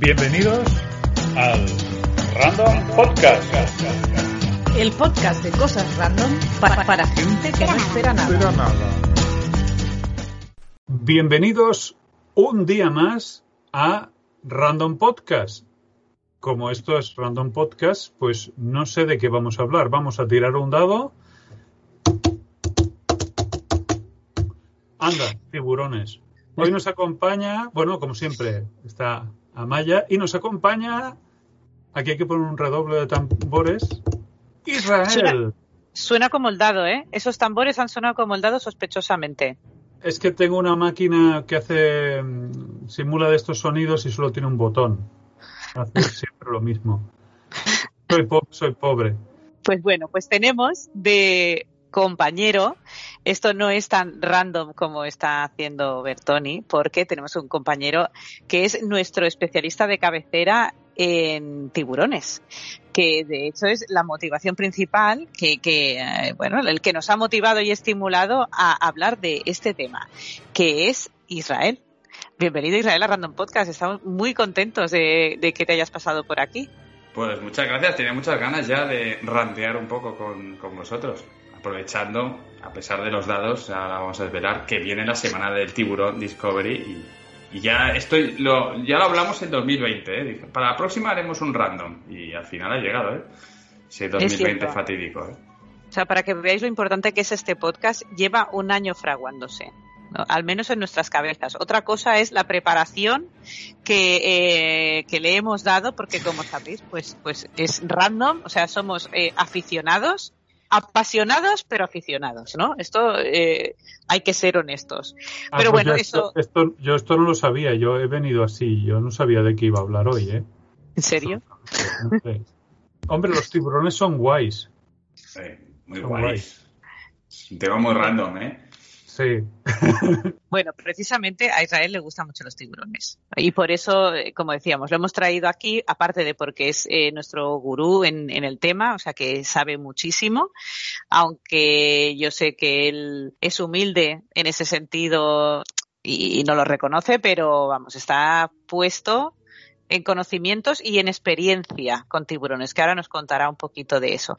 Bienvenidos al Random Podcast. El podcast de cosas random para, para gente que no espera nada. Bienvenidos un día más a Random Podcast. Como esto es Random Podcast, pues no sé de qué vamos a hablar. Vamos a tirar un dado. Anda, tiburones. Hoy nos acompaña, bueno, como siempre, está Amaya y nos acompaña, aquí hay que poner un redoble de tambores, Israel. Suena, suena como el dado, ¿eh? Esos tambores han sonado como el dado sospechosamente. Es que tengo una máquina que hace, mm, simula de estos sonidos y solo tiene un botón. Hace siempre lo mismo. Soy, po- soy pobre. Pues bueno, pues tenemos de compañero, esto no es tan random como está haciendo Bertoni, porque tenemos un compañero que es nuestro especialista de cabecera en tiburones, que de hecho es la motivación principal que, que eh, bueno, el que nos ha motivado y estimulado a hablar de este tema, que es Israel. Bienvenido Israel a Random Podcast, estamos muy contentos de, que te hayas pasado por aquí. Pues muchas gracias, tenía muchas ganas ya de rantear un poco con, con vosotros. Aprovechando, a pesar de los dados, ahora vamos a desvelar que viene la semana del tiburón Discovery y, y ya estoy, lo, ya lo hablamos en 2020, ¿eh? Dije, Para la próxima haremos un random y al final ha llegado, ¿eh? Ese 2020 cierto. fatídico, ¿eh? O sea, para que veáis lo importante que es este podcast, lleva un año fraguándose. ¿no? Al menos en nuestras cabezas. Otra cosa es la preparación que, eh, que le hemos dado, porque como sabéis, pues, pues es random, o sea, somos eh, aficionados, apasionados, pero aficionados, ¿no? Esto eh, hay que ser honestos. Ah, Pero pues bueno, eso, esto, esto- yo esto no lo sabía, yo he venido así, yo no sabía de qué iba a hablar hoy, ¿eh? ¿en serio? No sé. Hombre, los tiburones son guays. Eh, muy Son guay. guays. Un tema muy random, ¿eh? Sí. Bueno, precisamente a Israel le gustan mucho los tiburones. Y por eso, eh, como decíamos, lo hemos traído aquí, aparte de porque es eh, nuestro gurú en, en el tema, o sea que sabe muchísimo, aunque yo sé que él es humilde en ese sentido y, y no lo reconoce, pero vamos, está puesto en conocimientos y en experiencia con tiburones, que ahora nos contará un poquito de eso.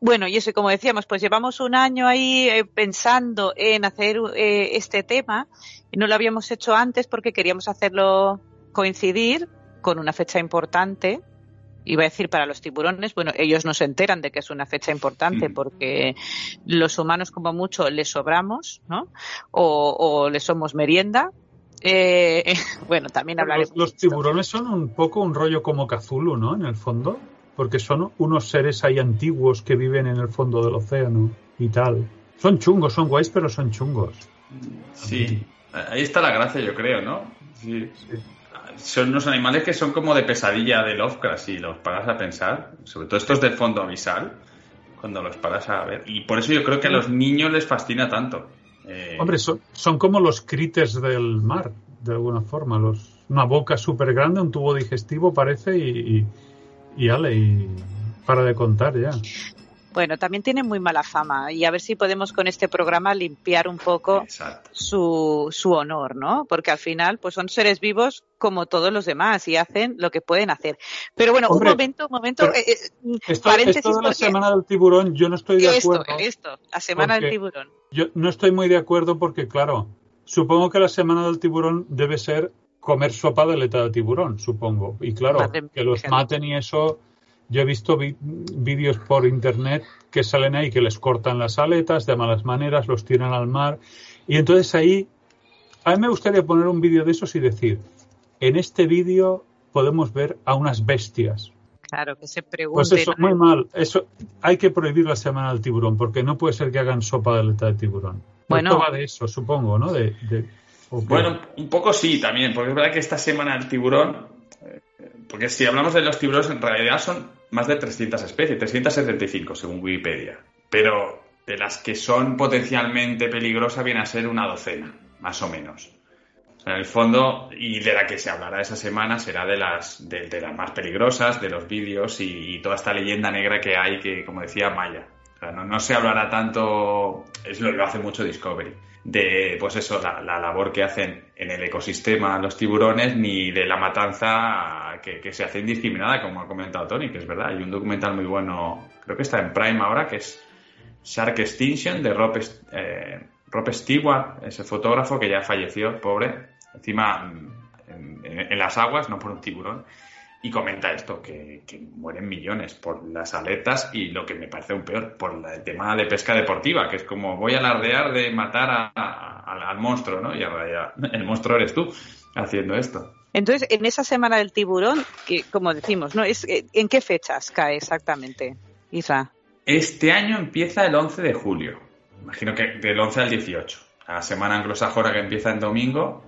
Bueno, y eso, como decíamos, pues llevamos un año ahí eh, pensando en hacer eh, este tema y no lo habíamos hecho antes porque queríamos hacerlo coincidir con una fecha importante. Iba a decir para los tiburones, bueno, ellos no se enteran de que es una fecha importante Mm. porque los humanos como mucho les sobramos, ¿no? O, o les somos merienda. Eh, bueno, también hablaremos. Los, los tiburones son un poco un rollo como Cthulhu, ¿no? En el fondo. Porque son unos seres ahí antiguos que viven en el fondo del océano y tal. Son chungos, son guays, pero son chungos. Sí, ahí está la gracia, yo creo, ¿no? Sí. Sí. Son unos animales que son como de pesadilla de Lovecraft, si los paras a pensar, sobre todo estos del fondo abisal, cuando los paras a ver. Y por eso yo creo que a los niños les fascina tanto. Eh, Hombre, son, son como los critters del mar, de alguna forma. Los, una boca súper grande, un tubo digestivo parece y, y, y ale, y para de contar ya. Bueno, también tienen muy mala fama y a ver si podemos con este programa limpiar un poco su, su honor, ¿no? Porque al final, pues son seres vivos como todos los demás y hacen lo que pueden hacer. Pero bueno, Hombre, un momento, un momento, eh, eh, Esto, paréntesis esto de la porque semana del tiburón, yo no estoy de esto, acuerdo. esto, la semana del tiburón. Yo no estoy muy de acuerdo porque, claro, supongo que la semana del tiburón debe ser comer sopa de aleta de tiburón, supongo. Y claro, que los gente. maten y eso. Yo he visto vi- vídeos por internet que salen ahí que les cortan las aletas de malas maneras, los tiran al mar. Y entonces ahí, a mí me gustaría poner un vídeo de esos y decir, en este vídeo podemos ver a unas bestias. Claro, que se Pues pregunten. eso, muy mal. Eso hay que prohibir la semana del tiburón, porque no puede ser que hagan sopa de aleta de tiburón. Bueno. Esto va de eso, supongo, ¿no? De, de- Bueno, un poco sí también, porque es verdad que esta semana el tiburón, eh, porque si hablamos de los tiburones, en realidad son más de 300 especies, 375 según Wikipedia. Pero de las que son potencialmente peligrosas viene a ser una docena, más o menos. En el fondo, y de la que se hablará esa semana será de las, de, las más peligrosas, de los vídeos y, toda esta leyenda negra que hay, que como decía Maya. O sea, no, no se hablará tanto, es lo, lo hace mucho Discovery. De, pues eso, la, labor que hacen en el ecosistema los tiburones, ni de la matanza que, se hace indiscriminada, como ha comentado Tony, que es verdad. Hay un documental muy bueno, creo que está en Prime ahora, que es Shark Extinction, de Rob, eh, Stewart, ese fotógrafo que ya falleció, pobre, encima mm, en las aguas, no por un tiburón y comenta esto, que, mueren millones por las aletas y lo que me parece un peor, por el tema de pesca deportiva, que es como voy a alardear de matar al monstruo, ¿no? Y ahora ya el monstruo eres tú haciendo esto. Entonces, en esa semana del tiburón, que como decimos, ¿no? Es, eh, ¿En qué fechas cae exactamente, Isa? Este año empieza el 11 de julio, imagino que del 11 al 18, la semana anglosajona que empieza en domingo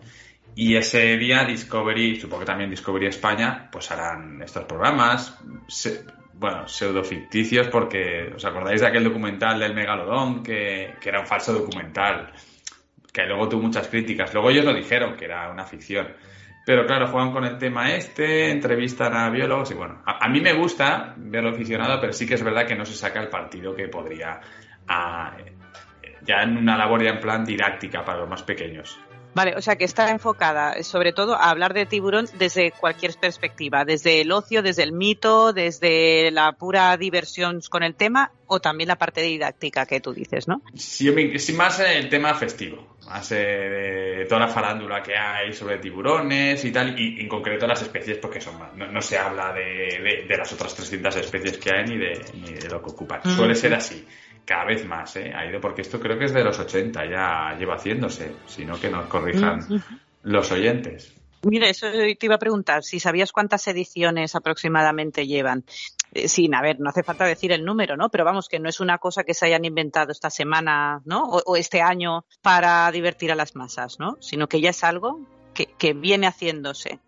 y ese día Discovery, supongo que también Discovery España, pues harán estos programas, bueno, pseudo ficticios, porque os acordáis de aquel documental del Megalodón, que, era un falso documental, que luego tuvo muchas críticas. Luego ellos lo dijeron, que era una ficción. Pero claro, juegan con el tema este, entrevistan a biólogos y bueno, a, mí me gusta verlo aficionado, pero sí que es verdad que no se saca el partido que podría ya en una labor ya en plan didáctica para los más pequeños. Vale, o sea que está enfocada sobre todo a hablar de tiburón desde cualquier perspectiva, desde el ocio, desde el mito, desde la pura diversión con el tema o también la parte didáctica que tú dices, ¿no? Sí, más el tema festivo, más de toda la farándula que hay sobre tiburones y tal, y en concreto las especies porque son más. No, se habla de, las otras 300 especies que hay ni de, ni de lo que ocupan. Suele ser así cada vez más, ¿eh? Ha ido, porque esto creo que es de los 80, ya lleva haciéndose, sino que nos corrijan los oyentes. Mira, eso te iba a preguntar, si sabías cuántas ediciones aproximadamente llevan. Eh, sin, a ver, no hace falta decir el número, ¿no? Pero vamos, que no es una cosa que se hayan inventado esta semana, ¿no? O, este año para divertir a las masas, ¿no? Sino que ya es algo que, viene haciéndose.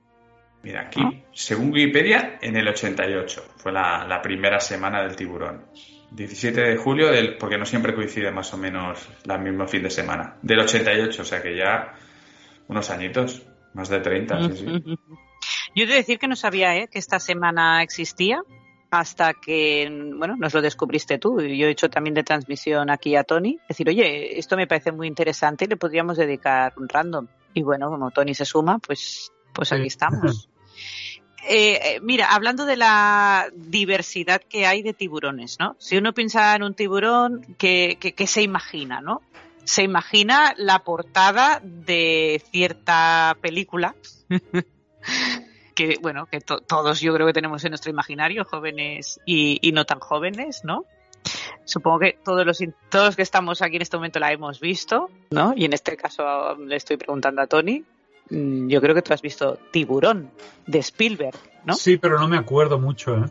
Mira, aquí, según Wikipedia, en el 88 fue la, la primera semana del tiburón. 17 de julio, del, porque no siempre coincide más o menos el mismo fin de semana. Del 88, o sea que ya unos añitos, más de 30, sí, sí. Yo he de decir que no sabía ¿eh? que esta semana existía hasta que, bueno, nos lo descubriste tú. Yo he hecho también de transmisión aquí a Tony. Decir, oye, esto me parece muy interesante y le podríamos dedicar un random. Y bueno, como Tony se suma, pues, pues aquí estamos. Eh, eh, mira, hablando de la diversidad que hay de tiburones, ¿no? Si uno piensa en un tiburón, ¿qué, se imagina, no? Se imagina la portada de cierta película que, bueno, que todos yo creo que tenemos en nuestro imaginario, jóvenes y, y, no tan jóvenes, ¿no? Supongo que todos los, todos que estamos aquí en este momento la hemos visto, ¿no? Y en este caso le estoy preguntando a Tony, yo creo que tú has visto Tiburón de Spielberg, ¿no? Sí, pero no me acuerdo mucho, ¿eh?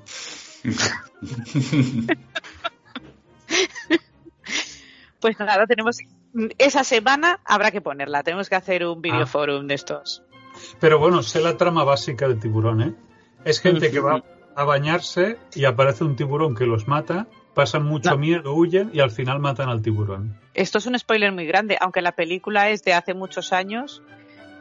pues nada, tenemos esa semana habrá que ponerla, tenemos que hacer un videoforum ah. de estos. Pero bueno, sé la trama básica de tiburón, ¿eh? Es gente que va a bañarse y aparece un tiburón que los mata, pasan mucho miedo, huyen y al final matan al tiburón. Esto es un spoiler muy grande, aunque la película es de hace muchos años,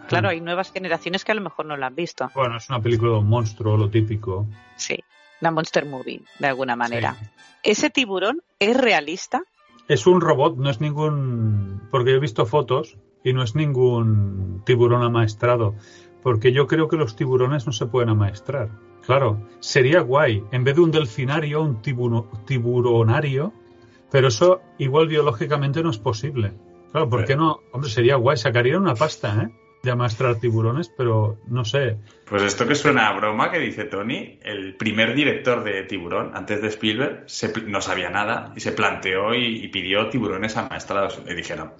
Claro, hay nuevas generaciones que a lo mejor no la han visto. Bueno, es una película de un monstruo, lo típico. Sí, la Monster Movie, de alguna manera. ¿Ese tiburón es realista? Es un robot, no es ningún... Porque he visto fotos y no es ningún tiburón amaestrado. Porque yo creo que los tiburones no se pueden amaestrar. Claro, sería guay. En vez de un delfinario, un tiburonario. Pero eso igual biológicamente no es posible. Claro, ¿por qué no? Hombre, sería guay. Sacarían una pasta, ¿eh? De amastrar tiburones, pero no sé. Pues esto que suena a broma que dice Tony, el primer director de Tiburón, antes de Spielberg, no sabía nada y se planteó y, pidió tiburones amaestrados. Le dijeron,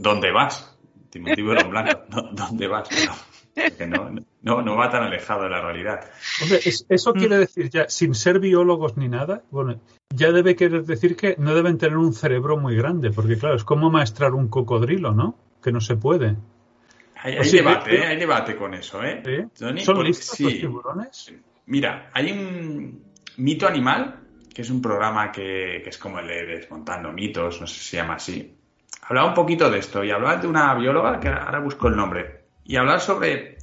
¿dónde vas? Tiburón blanco, ¿dónde vas? No, no, no, va tan alejado de la realidad. Hombre, eso quiere decir ya, sin ser biólogos ni nada, bueno, ya debe querer decir que no deben tener un cerebro muy grande, porque claro, es como maestrar un cocodrilo, ¿no? Que no se puede. Hay, debate, ¿eh? hay debate con eso, ¿eh? ¿Son listos los tiburones? Mira, hay un mito animal, que es un programa que, es como el de Desmontando Mitos, no sé si se llama así. Hablaba un poquito de esto y hablaba de una bióloga, que ahora busco el nombre, y hablar sobre eh,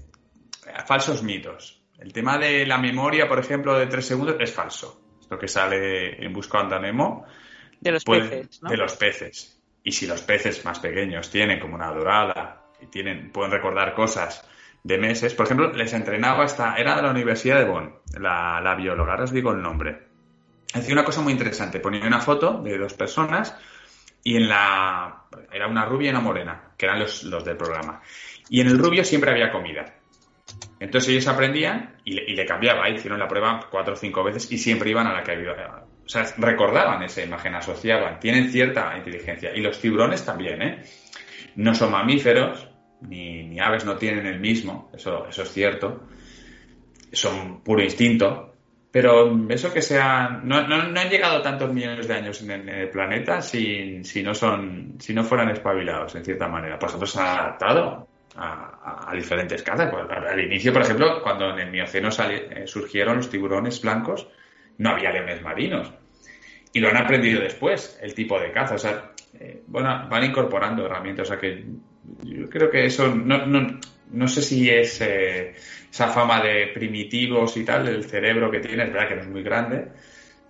falsos mitos. El tema de la memoria, por ejemplo, de tres segundos es falso. Esto que sale en Buscando a Nemo. De los peces, De los peces y si los peces más pequeños tienen como una dorada pueden recordar cosas de meses, por ejemplo, les entrenaba hasta, era de la Universidad de Bonn, la, la bióloga, ahora os digo el nombre. Hacía una cosa muy interesante, ponía una foto de dos personas y en la, era una rubia y una morena, que eran los, los del programa. Y en el rubio siempre había comida. Entonces ellos aprendían y le, y le cambiaba, hicieron la prueba cuatro o cinco veces y siempre iban a la que había. O sea, recordaban esa imagen, asociaban, tienen cierta inteligencia. Y los tiburones también, ¿eh? No son mamíferos, ni, aves no tienen el mismo, eso, eso es cierto. Son puro instinto. Pero eso que sean. No, no, no han llegado tantos millones de años en, el planeta si, si, no son, si no fueran espabilados, en cierta manera. Pues nosotros se han adaptado a, diferentes casas. Pues, al inicio, por ejemplo, cuando en el Mioceno sali, surgieron los tiburones blancos, no había leones marinos. Y lo han aprendido después, el tipo de caza. O sea, eh, bueno, van incorporando herramientas. O sea que yo creo que eso no, no, no sé si es eh, esa fama de primitivos y tal, el cerebro que tiene, es verdad que no es muy grande,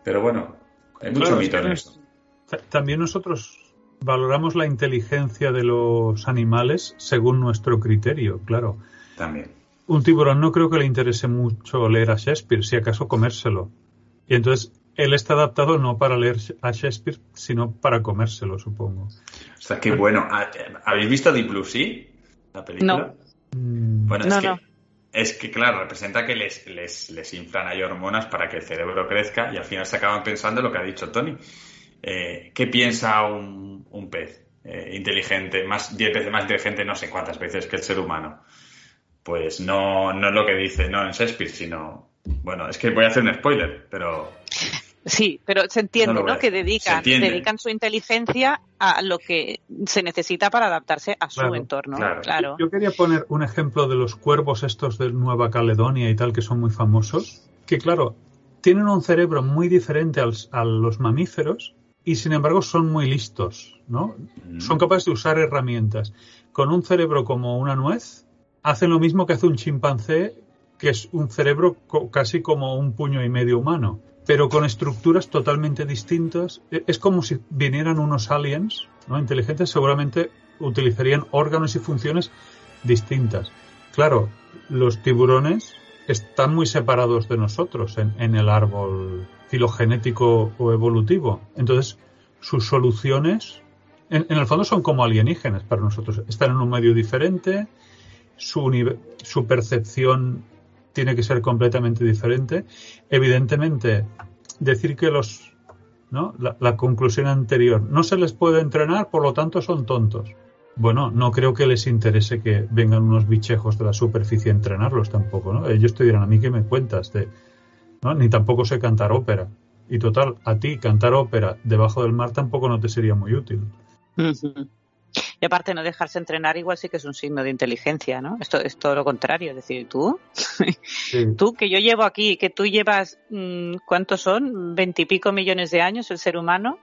pero bueno, hay mucho Claro, mito en eso. Ta- También nosotros valoramos la inteligencia de los animales según nuestro criterio, claro. También. Un tiburón no creo que le interese mucho leer a Shakespeare, si acaso comérselo. Y entonces él está adaptado no para leer a Shakespeare, sino para comérselo, supongo. O sea, qué bueno. ¿Ha- ¿Habéis visto Deep Blue Sea? La película. No. Mm, Bueno, No, es, que, no. es que, claro, representa que les, les, les inflan ahí hormonas para que el cerebro crezca y al final se acaban pensando lo que ha dicho Tony. Eh, ¿Qué piensa un, un pez eh, inteligente, más 10 veces más inteligente, no sé cuántas veces que el ser humano? Pues no, no es lo que dice, no en Shakespeare, sino. Bueno, es que voy a hacer un spoiler, pero. Sí, pero se entiende, No. Que dedican, su inteligencia a lo que se necesita para adaptarse a su Claro, entorno. claro. Claro. Yo quería poner un ejemplo de los cuervos estos de Nueva Caledonia y tal, que son muy famosos, que claro, tienen un cerebro muy diferente als- a los mamíferos y sin embargo son muy listos, ¿no? Mm. Son capaces de usar herramientas. Con un cerebro como una nuez, hacen lo mismo que hace un chimpancé, que es un cerebro co- casi como un puño y medio humano, pero con estructuras totalmente distintas. E- Es como si vinieran unos aliens, ¿no? Inteligentes, seguramente utilizarían órganos y funciones distintas. Claro, los tiburones están muy separados de nosotros en, el árbol filogenético o evolutivo. Entonces, sus soluciones, en, el fondo, son como alienígenas para nosotros. Están en un medio diferente, su, su percepción tiene que ser completamente diferente. Evidentemente, decir que los, ¿no? La, la conclusión anterior, no se les puede entrenar, por lo tanto son tontos. Bueno, no creo que les interese que vengan unos bichejos de la superficie a entrenarlos tampoco, ¿no? Ellos te dirán a mí que me cuentas de, ¿no? Ni tampoco sé cantar ópera. Y total, a ti cantar ópera debajo del mar tampoco no te sería muy útil. Ujú. Y aparte, no dejarse entrenar igual sí que es un signo de inteligencia, ¿no? Esto es todo lo contrario. Es decir, tú, Sí. tú que yo llevo aquí, que tú llevas, mm, ¿cuántos son? Veintipico millones de años el ser humano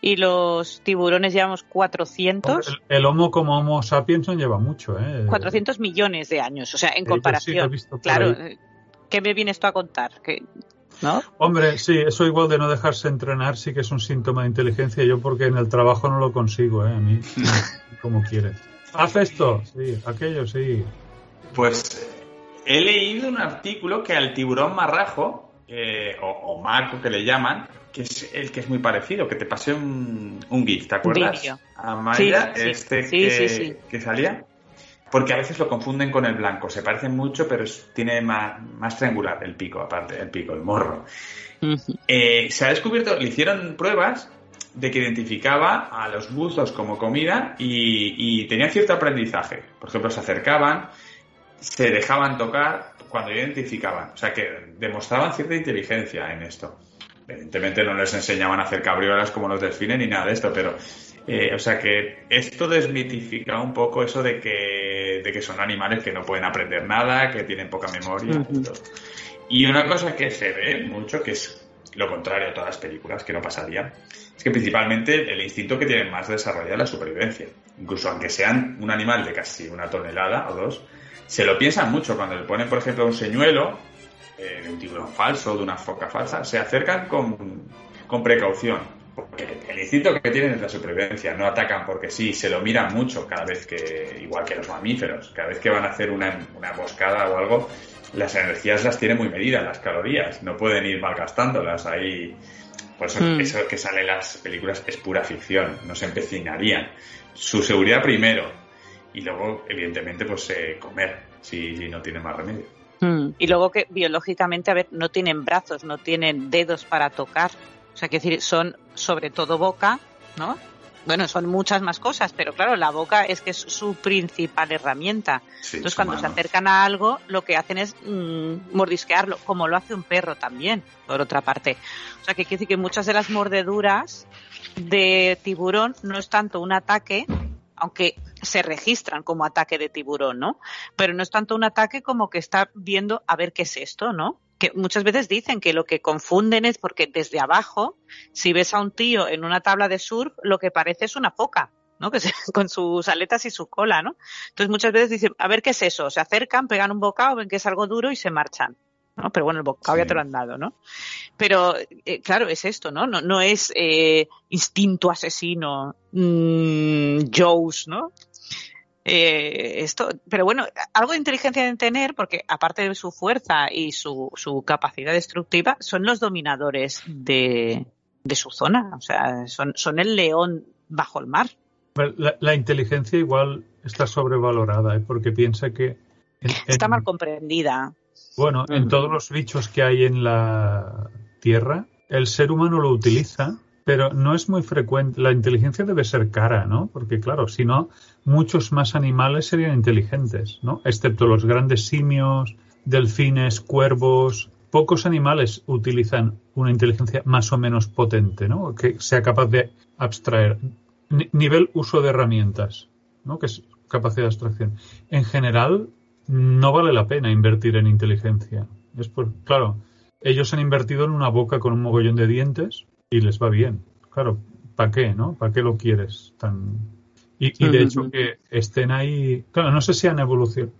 y los tiburones llevamos 400, El, el Homo como Homo sapiens lleva mucho, ¿eh? 400 millones de años. O sea, en sí comparación. claro, ahí. eh, ¿qué me vienes tú a contar? ¿No? Hombre, sí, eso igual de no dejarse entrenar sí que es un síntoma de inteligencia. Yo porque en el trabajo no lo consigo, ¿eh? A mí, como quiere. Haz esto, sí, aquello, sí. Pues he leído un artículo que al tiburón marrajo, eh, o, o marco que le llaman, que es el que es muy parecido, que te pasé un, un GIF, ¿te acuerdas? vídeo. Amaya, Sí, sí, este sí, que, sí, sí. que salía. Porque a veces lo confunden con el blanco, se parecen mucho, pero es- tiene más, más triangular el pico, aparte, el pico, el morro. Eh, se ha descubierto, le hicieron pruebas de que identificaba a los buzos como comida y, y tenían cierto aprendizaje. Por ejemplo, se acercaban, se dejaban tocar cuando identificaban. O sea, que demostraban cierta inteligencia en esto. Evidentemente no les enseñaban a hacer cabriolas como los delfines ni nada de esto, pero... eh, o sea que esto desmitifica un poco eso de que, de que son animales que no pueden aprender nada, que tienen poca memoria. todo. Y una cosa que se ve mucho, que es lo contrario a todas las películas, que no pasaría, es que principalmente el instinto que tienen más desarrollado es la supervivencia. Incluso aunque sean un animal de casi una tonelada o dos, se lo piensan mucho cuando le ponen, por ejemplo, un señuelo eh, de un tiburón falso, de una foca falsa, se acercan con, con precaución. porque el instinto que tienen es la supervivencia, no atacan porque sí, se lo miran mucho cada vez que, igual que los mamíferos, cada vez que van a hacer una, una emboscada o algo, las energías las tienen muy medidas, las calorías, no pueden ir malgastándolas ahí. Por eso, mm. eso que sale en las películas es pura ficción, no se empecinarían. Su seguridad primero y luego, evidentemente, pues eh, comer si, no tiene más remedio. Mm. Y luego que biológicamente, a ver, no tienen brazos, no tienen dedos para tocar. O sea, que decir, son sobre todo boca, ¿no? Bueno, son muchas más cosas, pero claro, la boca es que es su principal herramienta. Entonces, cuando se acercan a algo, lo que hacen es mm, mordisquearlo, como lo hace un perro también, por otra parte. O sea, que quiere decir que muchas de las mordeduras de tiburón no es tanto un ataque, aunque se registran como ataque de tiburón, ¿no? Pero no es tanto un ataque como que está viendo a ver qué es esto, ¿no? Que muchas veces dicen que lo que confunden es porque desde abajo, si ves a un tío en una tabla de surf, lo que parece es una foca. ¿no? Que con sus aletas y su cola, ¿no? Entonces muchas veces dicen, a ver qué es eso, se acercan, pegan un bocado, ven que es algo duro y se marchan. ¿no? Pero bueno, el bocado ya te lo han dado, ¿no? Pero eh, claro, es esto, ¿no? No, no es eh, instinto asesino, mmm, Joes, ¿no? Eh, esto, pero bueno, algo de inteligencia deben tener, porque aparte de su fuerza y su, su capacidad destructiva, son los dominadores de, de su zona. O sea, son, son el león bajo el mar. La, inteligencia igual está sobrevalorada, ¿eh? porque piensa que... está mal comprendida. Bueno, en todos los bichos que hay en la Tierra, el ser humano lo utiliza pero no es muy frecuente. La inteligencia debe ser cara, ¿no? Porque claro, si no, muchos más animales serían inteligentes, ¿no? Excepto los grandes simios, delfines, cuervos. Pocos animales utilizan una inteligencia más o menos potente, ¿no? Que sea capaz de abstraer. nivel uso de herramientas, ¿no? Que es capacidad de abstracción. En general, no vale la pena invertir en inteligencia. Es por, claro, ellos han invertido en una boca con un mogollón de dientes y les va bien. Claro, ¿para qué, no? ¿Para qué lo quieres tan...? Y, de hecho que estén ahí... Claro, no sé si han evolucionado.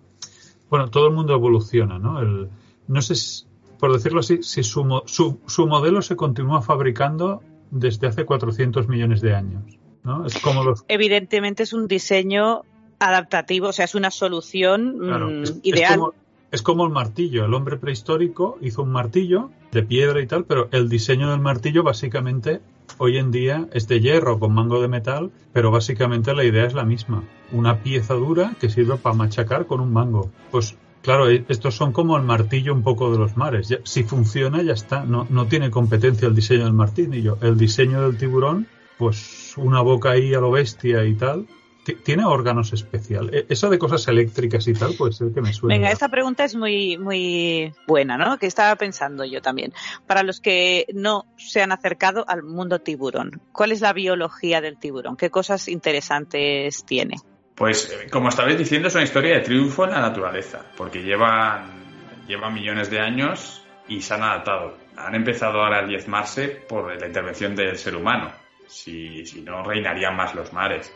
Bueno, todo el mundo evoluciona, ¿no? El, no sé, por decirlo así, si su, su, su modelo se continúa fabricando desde hace 400 millones de años, ¿no? Es como los... Evidentemente es un diseño adaptativo, o sea, es una solución mm, ideal es como el martillo. El hombre prehistórico hizo un martillo de piedra y tal, pero el diseño del martillo básicamente hoy en día es de hierro con mango de metal, pero básicamente la idea es la misma. Una pieza dura que sirve para machacar con un mango. Pues claro, e, estos son como el martillo un poco de los mares. si funciona, ya está. No, no tiene competencia el diseño del martillo. El diseño del tiburón, pues una boca ahí a lo bestia y tal, tiene órganos especiales. E, eso de cosas eléctricas y tal, puede ser que me suene. Venga, esta pregunta es muy, muy buena, ¿no? Que estaba pensando yo también. Para los que no se han acercado al mundo tiburón, ¿cuál es la biología del tiburón? ¿Qué cosas interesantes tiene? Pues, como estabais diciendo, es una historia de triunfo en la naturaleza, porque llevan, llevan millones de años y se han adaptado. Han empezado ahora a diezmarse por la intervención del ser humano. Si, si no, reinarían más los mares.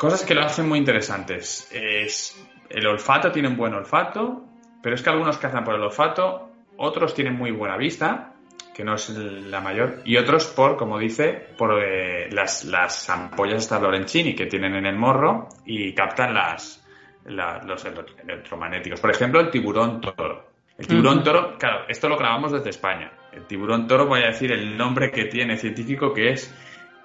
Cosas que lo hacen muy interesantes. Es el olfato, tienen buen olfato, pero es que algunos cazan por el olfato, otros tienen muy buena vista, que no es la mayor, y otros por, como dice, por eh, las, las ampollas estas Lorenzini que tienen en el morro y captan las, los electromagnéticos. Por ejemplo, el tiburón toro. El tiburón toro, claro, esto lo grabamos desde España. El tiburón toro, voy a decir el nombre que tiene científico, que es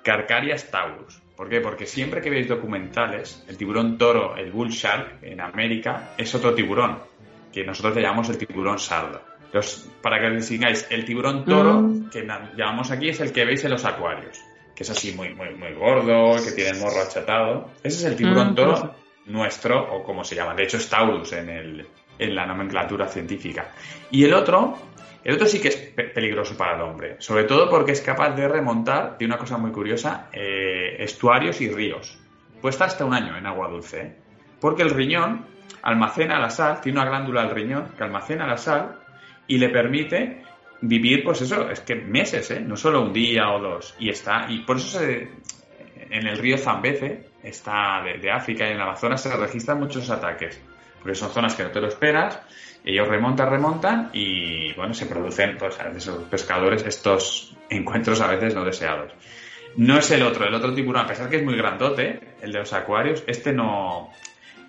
Carcarias taurus. ¿Por qué? Porque siempre que veis documentales, el tiburón toro, el bull shark en América, es otro tiburón, que nosotros le llamamos el tiburón sardo. Entonces, para que distingáis, el tiburón toro mm. que llamamos aquí es el que veis en los acuarios, que es así muy, muy, muy gordo, que tiene el morro achatado. Ese es el tiburón mm, toro nuestro, o como se llama. De hecho, es Taurus en, el, en la nomenclatura científica. Y el otro el otro sí que es peligroso para el hombre, sobre todo porque es capaz de remontar, de una cosa muy curiosa, eh, estuarios y ríos. Estar hasta un año en agua dulce, ¿eh? porque el riñón almacena la sal, tiene una glándula al riñón que almacena la sal y le permite vivir, pues eso, es que meses, ¿eh? no solo un día o dos. Y está, y por eso se, en el río Zambeze, está de, África y en la Amazonas se registran muchos ataques porque son zonas que no te lo esperas, ellos remontan, remontan y bueno, se producen, pues a veces los pescadores, estos encuentros a veces no deseados. No es el otro, el otro tiburón, a pesar que es muy grandote, el de los acuarios, este no,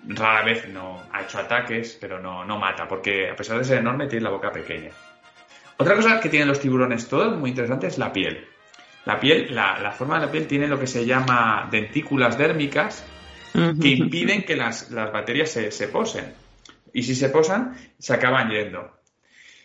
rara vez no ha hecho ataques, pero no, no mata, porque a pesar de ser enorme tiene la boca pequeña. Otra cosa que tienen los tiburones todos, muy interesante, es la piel. La piel, la, forma de la piel tiene lo que se llama dentículas dérmicas que impiden que las, bacterias se, se, posen. Y si se posan, se acaban yendo.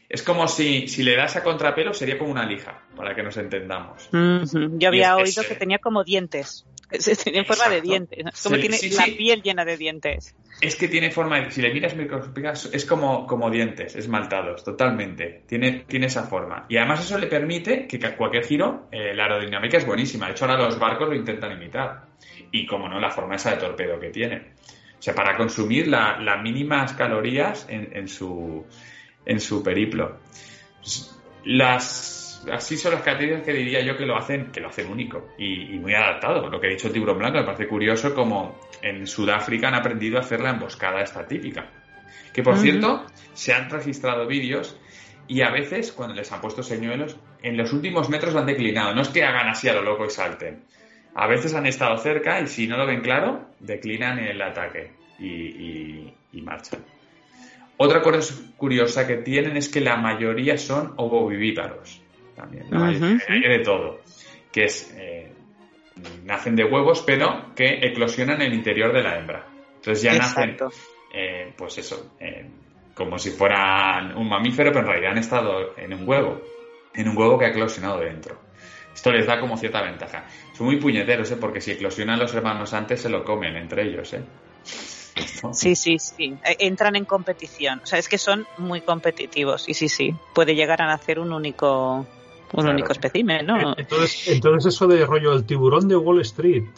Es como si, si le das a contrapelo, sería como una lija, para que nos entendamos. Yo había oído que tenía como dientes. Tiene forma de dientes. como tiene la piel llena de dientes. Es que tiene forma de. Si le miras microscópica, es como, como dientes, esmaltados, totalmente. Tiene, tiene esa forma. Y además, eso le permite que cualquier giro, eh, la aerodinámica es buenísima. De hecho, ahora los barcos lo intentan imitar. Y como no, la forma esa de torpedo que tiene. O sea, para consumir las mínimas calorías en, su, en su periplo. Las así son las características que diría yo que lo hacen, que lo hacen único y, muy adaptado. Lo que ha dicho el tiburón blanco me parece curioso como en Sudáfrica han aprendido a hacer la emboscada esta típica. Que por cierto, se han registrado vídeos y a veces cuando les han puesto señuelos, en los últimos metros han declinado. No es que hagan así a lo loco y salten. A veces han estado cerca y si no lo ven claro, declinan el ataque y, y marchan. Otra cosa curiosa que tienen es que la mayoría son ovovivíparos también, de todo, que es, eh, nacen de huevos, pero que eclosionan en el interior de la hembra. Entonces ya nacen, eh, pues eso, eh, como si fueran un mamífero, pero en realidad han estado en un huevo, en un huevo que ha eclosionado dentro. Esto les da como cierta ventaja. Son muy puñeteros, ¿eh? porque si eclosionan los hermanos antes se lo comen entre ellos. ¿eh? Sí, sí, sí. Entran en competición. O sea, es que son muy competitivos. Y sí, sí. Puede llegar a nacer un único un único espécimen, ¿no? Eh, entonces, entonces eso de rollo el tiburón de Wall Street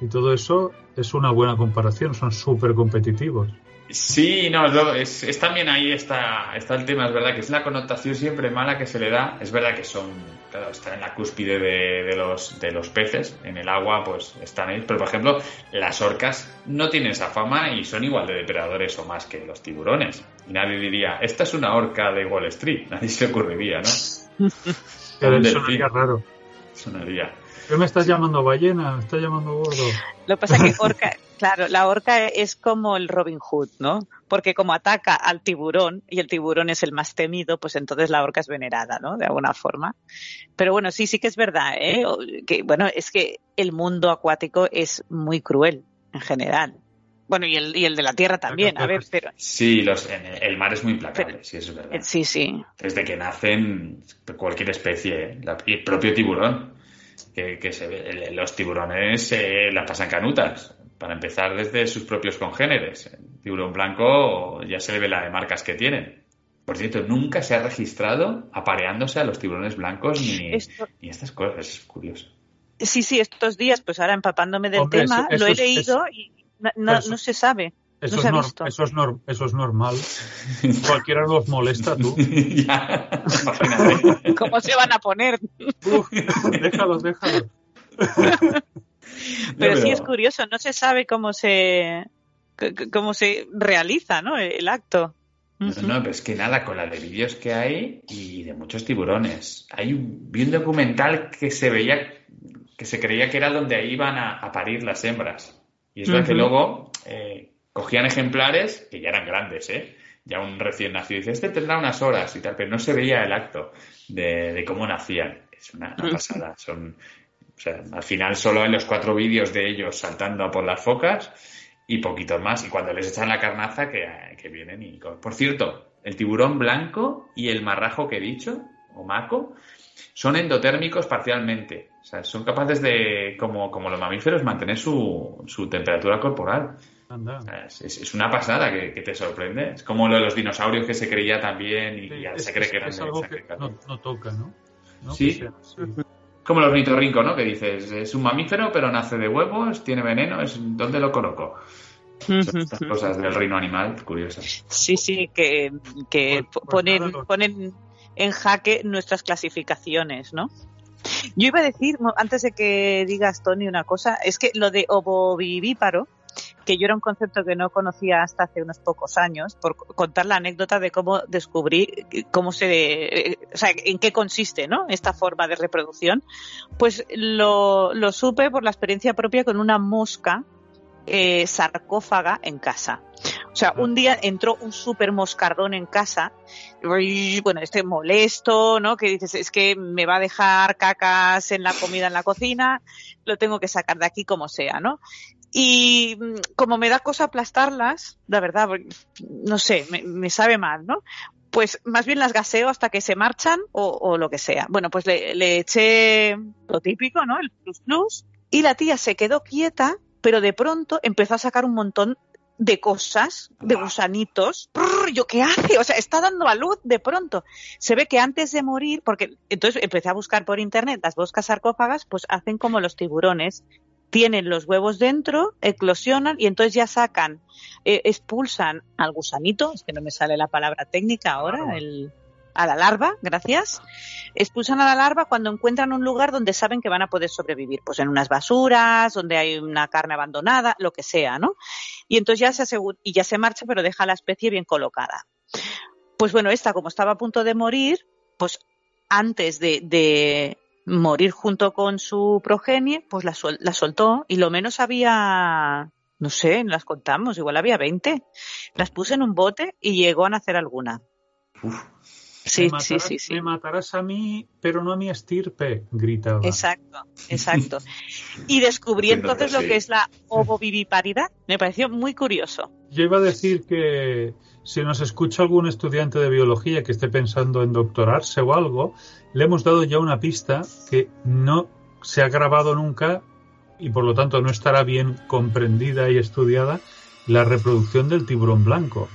y todo eso es una buena comparación, son súper competitivos. Sí, no, es, es, también ahí está, está el tema, es verdad que es una connotación siempre mala que se le da, es verdad que son, claro, están en la cúspide de, los, de los peces, en el agua pues están ahí, pero por ejemplo las orcas no tienen esa fama y son igual de depredadores o más que los tiburones. Y nadie diría, esta es una orca de Wall Street, nadie se ocurriría, ¿no? Pero sonaría raro. Sonaría. ¿Qué me estás llamando ballena? ¿Me estás llamando gordo? Lo que pasa es que orca, claro, la orca es como el Robin Hood, ¿no? Porque como ataca al tiburón y el tiburón es el más temido, pues entonces la orca es venerada, ¿no? De alguna forma. Pero bueno, sí, sí que es verdad, ¿eh? Que, bueno, es que el mundo acuático es muy cruel en general. Bueno, y el, y el de la tierra también, a ver, pero... Sí, los, el mar es muy implacable, sí, es verdad. Sí, sí. Desde que nacen cualquier especie, el propio tiburón, que, se ve, los tiburones eh, la pasan canutas, para empezar desde sus propios congéneres. El tiburón blanco ya se le ve la de marcas que tienen. Por cierto, nunca se ha registrado apareándose a los tiburones blancos ni, ni estas cosas, es curioso. Sí, sí, estos días, pues ahora empapándome del tema, lo he leído y no, se sabe. Eso, es eso, es eso es normal. Cualquiera nos molesta, tú. ¿Cómo se van a poner? déjalos, déjalos. Pero sí es curioso, no se sabe cómo se cómo se realiza ¿no? el acto. No, pero es que nada, con la de vídeos que hay y de muchos tiburones. Hay un, vi un documental que se veía, que se creía que era donde iban a parir las hembras. Y es verdad que luego eh, cogían ejemplares que ya eran grandes, ¿eh? Ya un recién nacido dice, este tendrá unas horas y tal, pero no se veía el acto de, cómo nacían. Es una, pasada. Son, o sea, al final solo en los cuatro vídeos de ellos saltando por las focas y poquitos más. Y cuando les echan la carnaza que, que vienen y... Por cierto, el tiburón blanco y el marrajo que he dicho, o maco, son endotérmicos parcialmente. O sea, son capaces de, como, como los mamíferos, mantener su, su temperatura corporal. es, una pasada que, te sorprende. Es como lo de los dinosaurios que se creía también y ya se cree que eran es algo que no, toca, ¿no? Sí. Como los nitorrincos, ¿no? Que dices, es un mamífero, pero nace de huevos, tiene veneno, es ¿dónde lo coloco? Son estas cosas del reino animal curiosas. Sí, sí, que, que pues, pues ponen, ponen en jaque nuestras clasificaciones, ¿no? Yo iba a decir, antes de que digas, Tony, una cosa, es que lo de ovovivíparo que yo era un concepto que no conocía hasta hace unos pocos años, por contar la anécdota de cómo descubrí cómo se, o sea, en qué consiste, ¿no? Esta forma de reproducción. Pues lo, lo supe por la experiencia propia con una mosca eh, sarcófaga en casa. O sea, un día entró un super moscardón en casa, y bueno, este molesto, ¿no? Que dices, es que me va a dejar cacas en la comida en la cocina, lo tengo que sacar de aquí como sea, ¿no? Y mm, como me da cosa aplastarlas, la verdad, no sé, me, sabe mal, ¿no? Pues más bien las gaseo hasta que se marchan o, lo que sea. Bueno, pues le, le eché lo típico, ¿no? El plus plus. Y la tía se quedó quieta pero de pronto empezó a sacar un montón de cosas, de gusanitos. ¿Yo qué hace? O sea, está dando a luz de pronto. Se ve que antes de morir, porque entonces empecé a buscar por internet las boscas sarcófagas, pues hacen como los tiburones. Tienen los huevos dentro, eclosionan y entonces ya sacan, eh, expulsan al gusanito, es que no me sale la palabra técnica ahora, el, a la larva, gracias, expulsan a la larva cuando encuentran un lugar donde saben que van a poder sobrevivir, pues en unas basuras, donde hay una carne abandonada, lo que sea, ¿no? Y entonces ya se asegura, y ya se marcha, pero deja la especie bien colocada. Pues bueno, esta, como estaba a punto de morir, pues antes de, morir junto con su progenie, pues la, la soltó y lo menos había no sé, las contamos, igual había 20. Las puse en un bote y llegó a nacer alguna. Sí, sí, sí, sí. Me matarás a mí, pero no a mi estirpe, gritaba. Exacto, exacto. Y descubrí entonces lo que es la ovoviviparidad. Me pareció muy curioso. Yo iba a decir que si nos escucha algún estudiante de biología que esté pensando en doctorarse o algo, le hemos dado ya una pista que no se ha grabado nunca y por lo tanto no estará bien comprendida y estudiada la reproducción del tiburón blanco.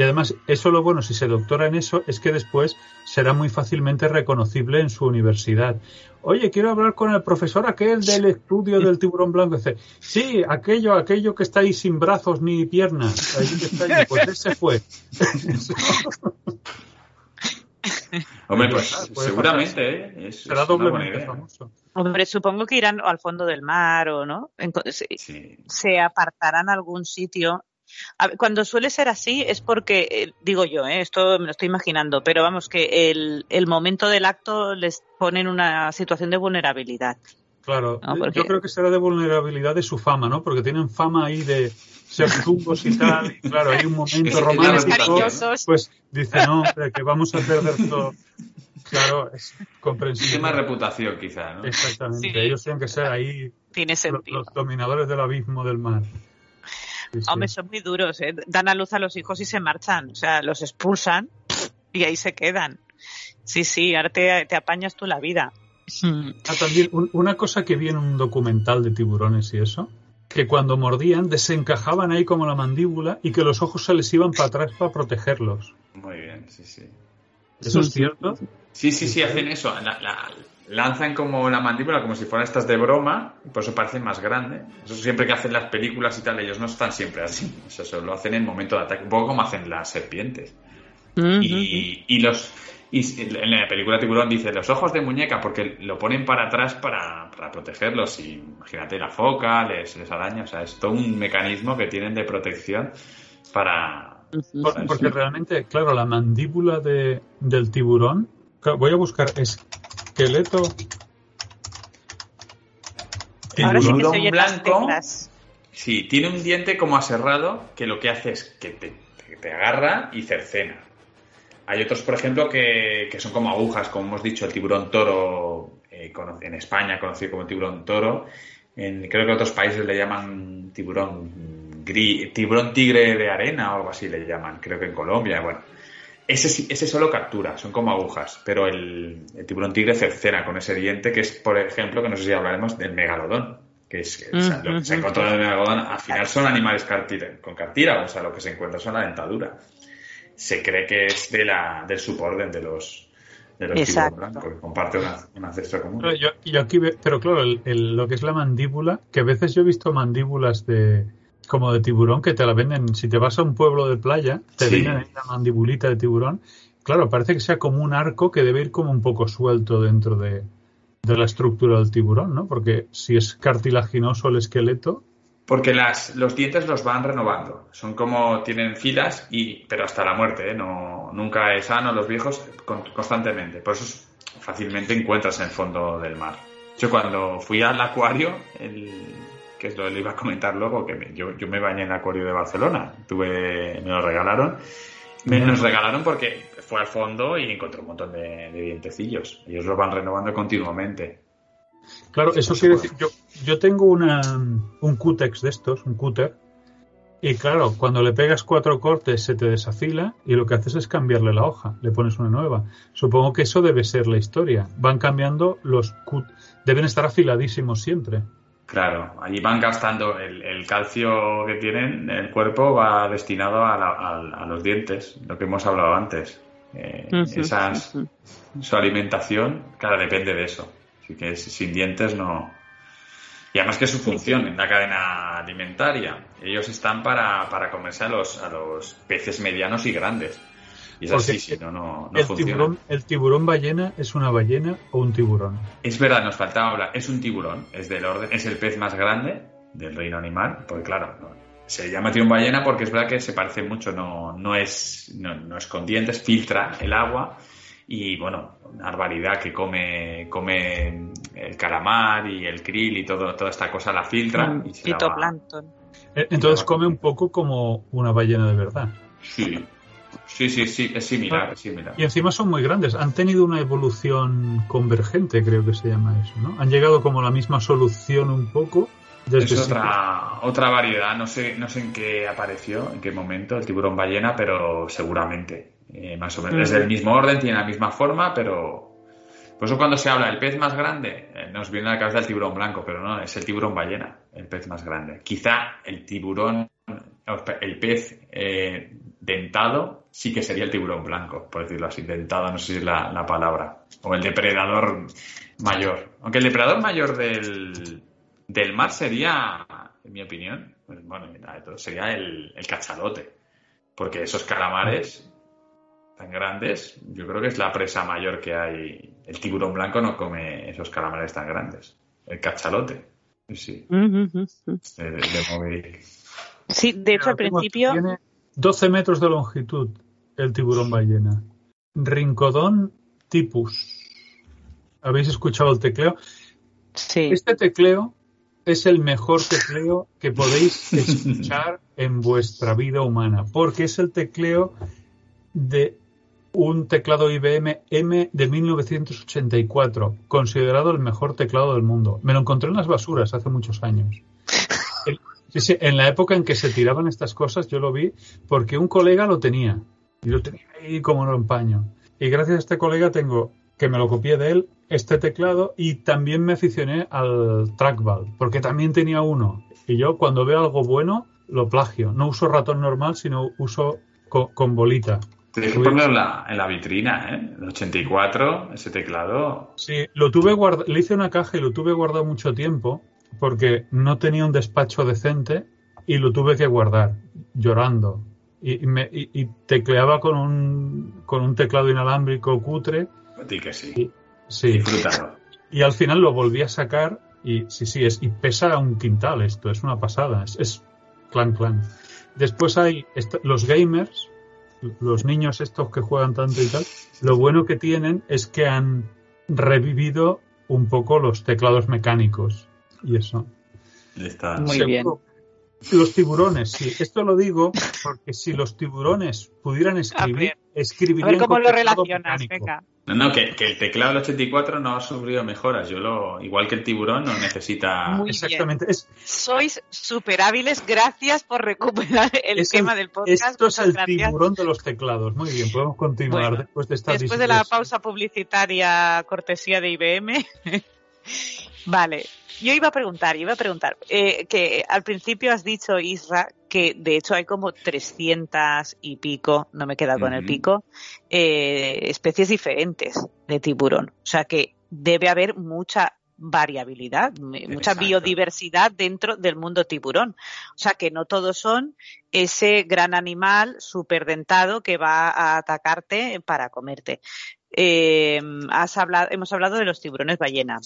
Y además, eso lo bueno, si se doctora en eso, es que después será muy fácilmente reconocible en su universidad. Oye, quiero hablar con el profesor aquel del estudio del tiburón blanco. Dice, sí, aquello, aquello que está ahí sin brazos ni piernas. Ahí está Pues ese fue. Hombre, pues seguramente ¿eh? será doblemente famoso. Hombre, supongo que irán al fondo del mar o no. Se apartarán a algún sitio cuando suele ser así es porque, eh, digo yo, eh, esto me lo estoy imaginando, pero vamos, que el, el momento del acto les pone en una situación de vulnerabilidad. Claro, yo creo que será de vulnerabilidad de su fama, ¿no? Porque tienen fama ahí de ser zumbos y tal, y claro, hay un momento romántico, pues dice, no, que vamos a perder todo. Claro, es comprensible. Tiene más reputación, quizá, ¿no? Exactamente, ellos tienen que ser ahí los dominadores del abismo del mar. Hombre, son muy duros, ¿eh? Dan a luz a los hijos y se marchan. O sea, los expulsan y ahí se quedan. Sí, sí, ahora te, apañas tú la vida. Ah, también una cosa que vi en un documental de tiburones y eso, que cuando mordían desencajaban ahí como la mandíbula y que los ojos se les iban para atrás para protegerlos. Muy bien, sí, sí. ¿Eso es cierto? Sí, sí, sí, hacen eso. La, lanzan como la mandíbula como si fueran estas de broma, y por eso parecen más grandes. Eso siempre que hacen las películas y tal, ellos no están siempre así. Eso, lo hacen en momento de ataque, un poco como hacen las serpientes. y, los y en la película Tiburón dice los ojos de muñeca porque lo ponen para atrás para, protegerlos. Y imagínate la foca, les, les araña, o sea, es todo un mecanismo que tienen de protección para. Porque, realmente, claro, la mandíbula de, del tiburón, voy a buscar, es esqueleto. Tiburón blanco. Sí, tiene un diente como aserrado que lo que hace es que te, agarra y cercena. Hay otros, por ejemplo, que, son como agujas, como hemos dicho, el tiburón toro eh, en España, conocido como tiburón toro. En, creo que otros países le llaman tiburón gris, tiburón tigre de arena o algo así le llaman. Creo que en Colombia, bueno. Ese, ese solo captura, son como agujas, pero el, tiburón tigre cercena con ese diente, que es, por ejemplo, que no sé si hablaremos del megalodón, que es lo que se encontró en el megalodón, al final son animales con cartílagos, o sea, lo que se encuentra son la dentadura. Se cree que es de la, del suborden de los, de los tiburones blancos, que comparte un ancestro común. Pero, aquí, pero claro, lo que es la mandíbula, que a veces yo he visto mandíbulas de como de tiburón que te la venden. Si te vas a un pueblo de playa, te venden ahí la mandibulita de tiburón. Claro, parece que sea como un arco que debe ir como un poco suelto dentro de, la estructura del tiburón, ¿no? Porque si es cartilaginoso el esqueleto. Porque las, los dientes los van renovando. Son como, tienen filas, y, pero hasta la muerte, ¿eh? no, nunca es sano los viejos constantemente. Por eso fácilmente encuentras en el fondo del mar. Yo cuando fui al acuario, el, que es lo que le iba a comentar luego, que yo, yo, me bañé en el acuario de Barcelona, tuve, me lo regalaron. Me nos regalaron porque fue al fondo y encontré un montón de, de dientecillos. Ellos los van renovando continuamente. Claro, eso quiere decir, yo, yo tengo una, un cútex de estos, un cúter, y claro, cuando le pegas cuatro cortes se te desafila y lo que haces es cambiarle la hoja, le pones una nueva. Supongo que eso debe ser la historia. Van cambiando los cut deben estar afiladísimos siempre. Claro, allí van gastando el, calcio que tienen, el cuerpo va destinado a, a, los dientes, lo que hemos hablado antes. Eh, esas, su alimentación, claro, depende de eso. Así que sin dientes no. Y además que es su función en la cadena alimentaria. Ellos están para, para comerse a los, a los peces medianos y grandes. Y es así, si no, no, el Tiburón, ¿El tiburón ballena es una ballena o un tiburón? Es verdad, nos faltaba hablar. Es un tiburón, es del orden, es el pez más grande del reino animal, porque claro, se llama tiburón ballena porque es verdad que se parece mucho, no, no, es, no, no es con dientes, filtra el agua y bueno, una barbaridad que come, come el calamar y el krill y todo, toda esta cosa la filtra. Mm, y fitoplancton. Eh, entonces come un poco como una ballena de verdad. Sí, sí, sí, sí es similar, es similar. Y encima son muy grandes, han tenido una evolución convergente, creo que se llama eso, ¿no? Han llegado como la misma solución un poco. Desde es otra, otra variedad, no sé, no sé en qué apareció, en qué momento el tiburón ballena, pero seguramente. Eh, más o menos. Es del mismo orden, tiene la misma forma, pero. Por eso cuando se habla del pez más grande, eh, nos viene a la cabeza el tiburón blanco, pero no, es el tiburón ballena, el pez más grande. Quizá el tiburón, el pez eh, dentado, sí que sería el tiburón blanco, por decirlo así. Dentado, no sé si es la, palabra. O el depredador mayor. Aunque el depredador mayor del, del mar sería, en mi opinión, pues, bueno, sería el, el cachalote. Porque esos calamares tan grandes, yo creo que es la presa mayor que hay. El tiburón blanco no come esos calamares tan grandes. El cachalote. Sí. de, sí, de hecho, al principio. Tiene 12 metros de longitud el tiburón ballena. Rincodón tipus. ¿Habéis escuchado el tecleo? Sí. Este tecleo es el mejor tecleo que podéis escuchar en vuestra vida humana, porque es el tecleo de un teclado IBM M de 1984, considerado el mejor teclado del mundo. Me lo encontré en las basuras hace muchos años. En la época en que se tiraban estas cosas, yo lo vi porque un colega lo tenía. Y lo tenía ahí como un empaño. Y gracias a este colega tengo, que me lo copié de él, este teclado y también me aficioné al trackball, porque también tenía uno. Y yo cuando veo algo bueno, lo plagio. No uso ratón normal, sino uso con bolita. Tienes que ponerlo en la, en la vitrina, ¿eh? El 84, ese teclado. Sí, lo tuve guardado, le hice una caja y lo tuve guardado mucho tiempo porque no tenía un despacho decente y lo tuve que guardar llorando. Y, me, y, tecleaba con un, con un teclado inalámbrico cutre. ti que sí. Y, sí. Y al final lo volví a sacar y sí, sí, es, y pesa un quintal esto, es una pasada, es, es clan clan. Después hay los gamers los niños estos que juegan tanto y tal, lo bueno que tienen es que han revivido un poco los teclados mecánicos y eso. Muy bien. Los tiburones, sí. Esto lo digo porque si los tiburones pudieran escribir, escribirían. cómo lo relacionas, venga. No, no, que, el teclado del 84 no ha sufrido mejoras. Yo lo, igual que el tiburón, no necesita. Exactamente. Sois súper hábiles. Gracias por recuperar el tema del podcast. Esto es el tiburón de los teclados. Muy bien, podemos continuar después de esta Después de la pausa publicitaria cortesía de IBM. vale. Yo iba a preguntar, iba a preguntar, eh, que al principio has dicho, Isra, que de hecho hay como 300 y pico, no me queda con el pico, eh, especies diferentes de tiburón. O sea que debe haber mucha variabilidad, mucha biodiversidad dentro del mundo tiburón. O sea que no todos son ese gran animal superdentado que va a atacarte para comerte. Eh, has hablado, hemos hablado de los tiburones ballena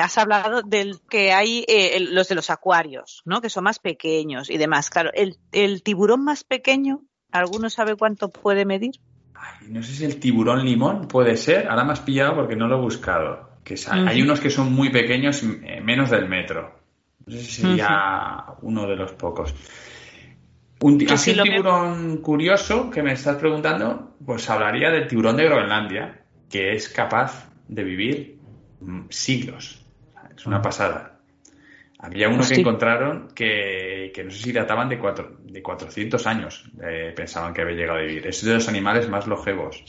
has hablado del que hay eh, los de los acuarios, ¿no? Que son más pequeños y demás. Claro, el, el tiburón más pequeño, ¿alguno sabe cuánto puede medir? no sé si el tiburón limón puede ser. Ahora me has pillado porque no lo he buscado. Que Hay unos que son muy pequeños, eh, menos del metro. No sé si sería uno de los pocos. Un, tiburón curioso que me estás preguntando, pues hablaría del tiburón de Groenlandia, que es capaz de vivir mm, siglos. Es una pasada. Había uno que encontraron que, no sé si databan de, cuatro, de 400 años, eh, pensaban que había llegado a vivir. Es de los animales más longevos.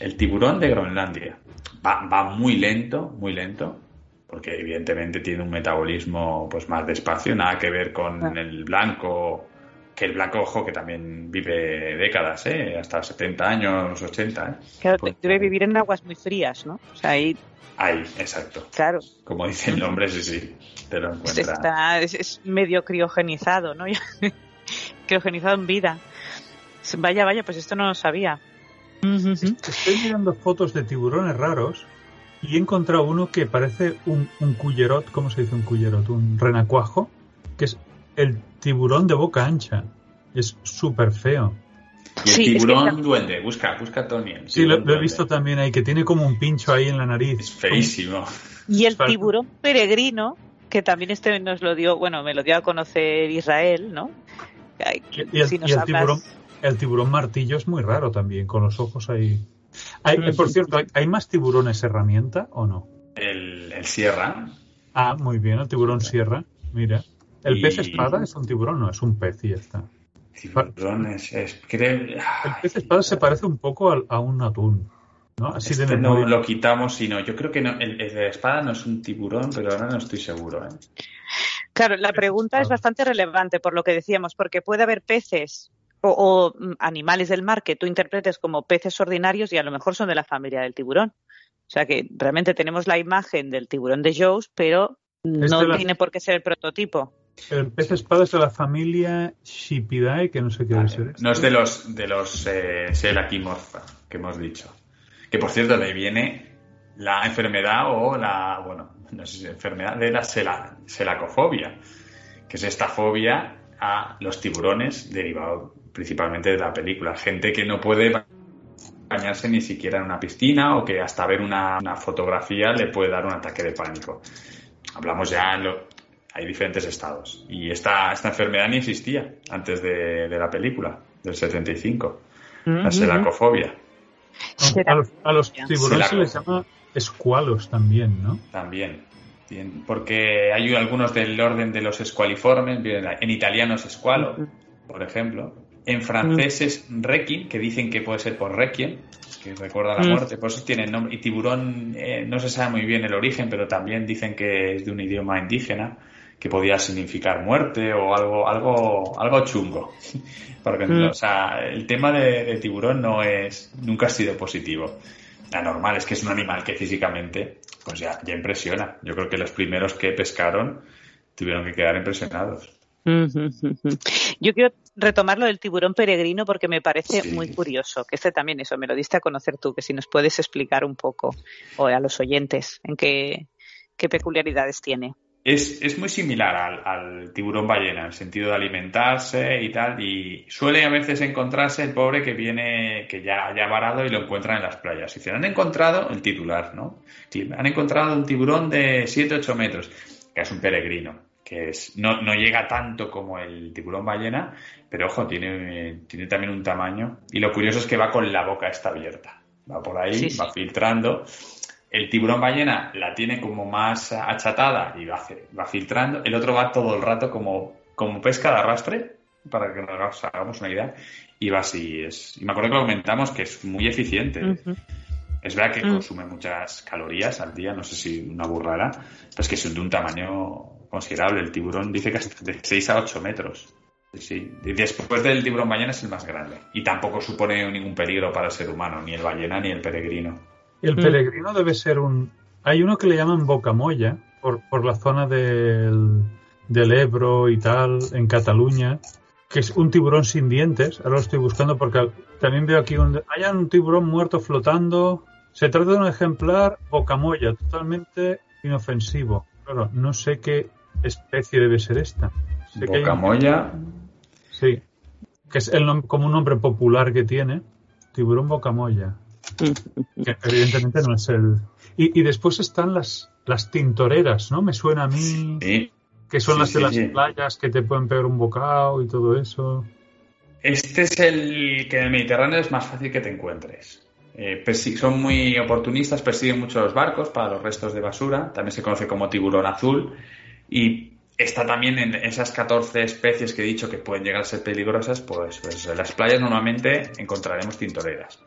El tiburón de Groenlandia. Va, muy lento, muy lento, porque evidentemente tiene un metabolismo pues más despacio, nada que ver con ah. el blanco, que el blanco ojo que también vive décadas, ¿eh? hasta 70 años, 80. ¿eh? Claro, pues debe vivir en aguas muy frías, ¿no? O sea, ahí Ahí, exacto. Claro. Como dice el nombre, sí, sí, te lo encuentras. es, medio criogenizado, ¿no? criogenizado en vida. Vaya, vaya, pues esto no lo sabía. Estoy mirando fotos de tiburones raros y he encontrado uno que parece un, un cuyerot, ¿cómo se dice un cuyerot? Un renacuajo, que es el tiburón de boca ancha. Es súper feo. Y el tiburón duende, busca, busca Tony. Sí, lo, he visto también ahí, que tiene como un pincho ahí en la nariz. Es feísimo. Y el tiburón peregrino, que también este nos lo dio, bueno, me lo dio a conocer Israel, ¿no? Y, el, tiburón, el tiburón martillo es muy raro también, con los ojos ahí. por cierto, ¿hay, más tiburones herramienta o no? El, sierra. Ah, muy bien, el tiburón sierra. Mira. ¿El pez espada es un tiburón? No, es un pez y ya está. Tiburones, es, El pez espada se parece un poco a, un atún. ¿no? Así este no lo quitamos, sino yo creo que no, el, de espada no es un tiburón, pero ahora no estoy seguro. ¿eh? Claro, la pregunta es bastante relevante por lo que decíamos, porque puede haber peces o, mm, animales del mar que tú interpretes como peces ordinarios y a lo mejor son de la familia del tiburón. O sea que realmente tenemos la imagen del tiburón de Joe's, pero no tiene por qué ser el prototipo. El pez espada es de la familia Shipidae, que no sé qué ser. No es de los de los eh, que hemos dicho. Que por cierto, le viene la enfermedad o la, bueno, no sé si enfermedad de la selacofobia, que es esta fobia a los tiburones derivado principalmente de la película. Gente que no puede bañarse ni siquiera en una piscina o que hasta ver una, fotografía le puede dar un ataque de pánico. Hablamos ya lo, hay diferentes estados. Y esta, esta enfermedad ni existía antes de, la película, del 75. La selacofobia. A los, tiburones se les llama escualos también, ¿no? También. porque hay algunos del orden de los escualiformes, en italiano es escualo, por ejemplo. En francés es requiem, que dicen que puede ser por requiem, que recuerda la mm. muerte, por eso tiene nombre. Y tiburón eh, no se sabe muy bien el origen, pero también dicen que es de un idioma indígena que podía significar muerte o algo, algo, algo chungo. Porque, mm. o sea, el tema de, tiburón no es, nunca ha sido positivo. La normal es que es un animal que físicamente, pues ya, ya impresiona. Yo creo que los primeros que pescaron tuvieron que quedar impresionados. Yo quiero retomar lo del tiburón peregrino porque me parece muy curioso, que este también eso, me lo diste a conocer tú, que si nos puedes explicar un poco, o a los oyentes, en qué, qué peculiaridades tiene. Es, muy similar al, tiburón ballena, en el sentido de alimentarse y tal, y suele a veces encontrarse el pobre que viene, que ya haya varado y lo encuentran en las playas. Y se han encontrado, el titular, ¿no? Han encontrado un tiburón de 7-8 metros, que es un peregrino, que es, no, no llega tanto como el tiburón ballena, pero ojo, tiene, tiene también un tamaño. Y lo curioso es que va con la boca esta abierta. Va por ahí, va filtrando el tiburón ballena la tiene como más achatada y va, va filtrando. El otro va todo el rato como, como pesca de arrastre, para que nos hagamos una idea. Y va así. Es, y me acuerdo que lo comentamos que es muy eficiente. Es verdad que mm. consume muchas calorías al día, no sé si una burrada, pero es que es de un tamaño considerable. El tiburón dice que es de 6 a 8 metros. Sí, después del tiburón ballena es el más grande. Y tampoco supone ningún peligro para el ser humano, ni el ballena ni el peregrino. El mm. peregrino debe ser un... Hay uno que le llaman bocamoya, por, por la zona del, del Ebro y tal, en Cataluña, que es un tiburón sin dientes. Ahora lo estoy buscando porque también veo aquí un... Hay un tiburón muerto flotando. Se trata de un ejemplar bocamoya, totalmente inofensivo. Claro, no sé qué especie debe ser esta. Sé bocamoya. Sí, que es el como un nombre popular que tiene, tiburón bocamoya. Que evidentemente no es el... Y, después están las, las tintoreras, ¿no? Me suena a mí que son las de las playas que te pueden pegar un bocado y todo eso. Este es el que en el Mediterráneo es más fácil que te encuentres. Eh, son muy oportunistas, persiguen mucho los barcos para los restos de basura, también se conoce como tiburón azul y está también en esas 14 especies que he dicho que pueden llegar a ser peligrosas, pues, pues, en las playas normalmente encontraremos tintoreras.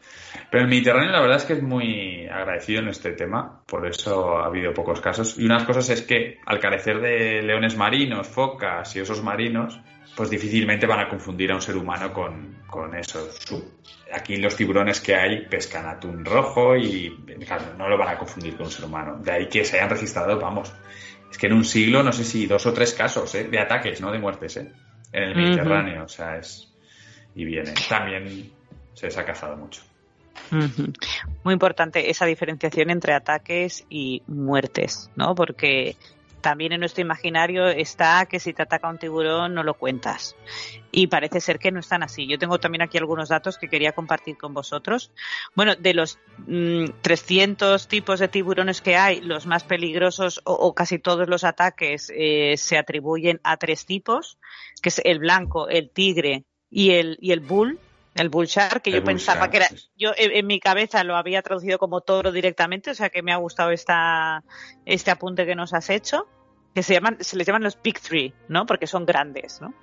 Pero el Mediterráneo la verdad es que es muy agradecido en este tema, por eso ha habido pocos casos. Y unas cosas es que al carecer de leones marinos, focas y osos marinos, pues difícilmente van a confundir a un ser humano con, con eso. Aquí los tiburones que hay pescan atún rojo y claro, no lo van a confundir con un ser humano. De ahí que se hayan registrado, vamos, es que en un siglo, no sé si dos o tres casos ¿eh? de ataques, no de muertes, ¿eh? en el Mediterráneo. O sea, es. Y viene. También se les ha cazado mucho. Muy importante esa diferenciación entre ataques y muertes, ¿no? Porque también en nuestro imaginario está que si te ataca un tiburón no lo cuentas. Y parece ser que no están así. Yo tengo también aquí algunos datos que quería compartir con vosotros. Bueno, de los 300 mm, tipos de tiburones que hay, los más peligrosos o, casi todos los ataques eh, se atribuyen a tres tipos, que es el blanco, el tigre y el, y el bull. El bull shark, que yo pensaba que era, yo en, mi cabeza lo había traducido como toro directamente, o sea que me ha gustado esta, este apunte que nos has hecho que se llaman, se les llaman los Big Three, ¿no? Porque son grandes, ¿no?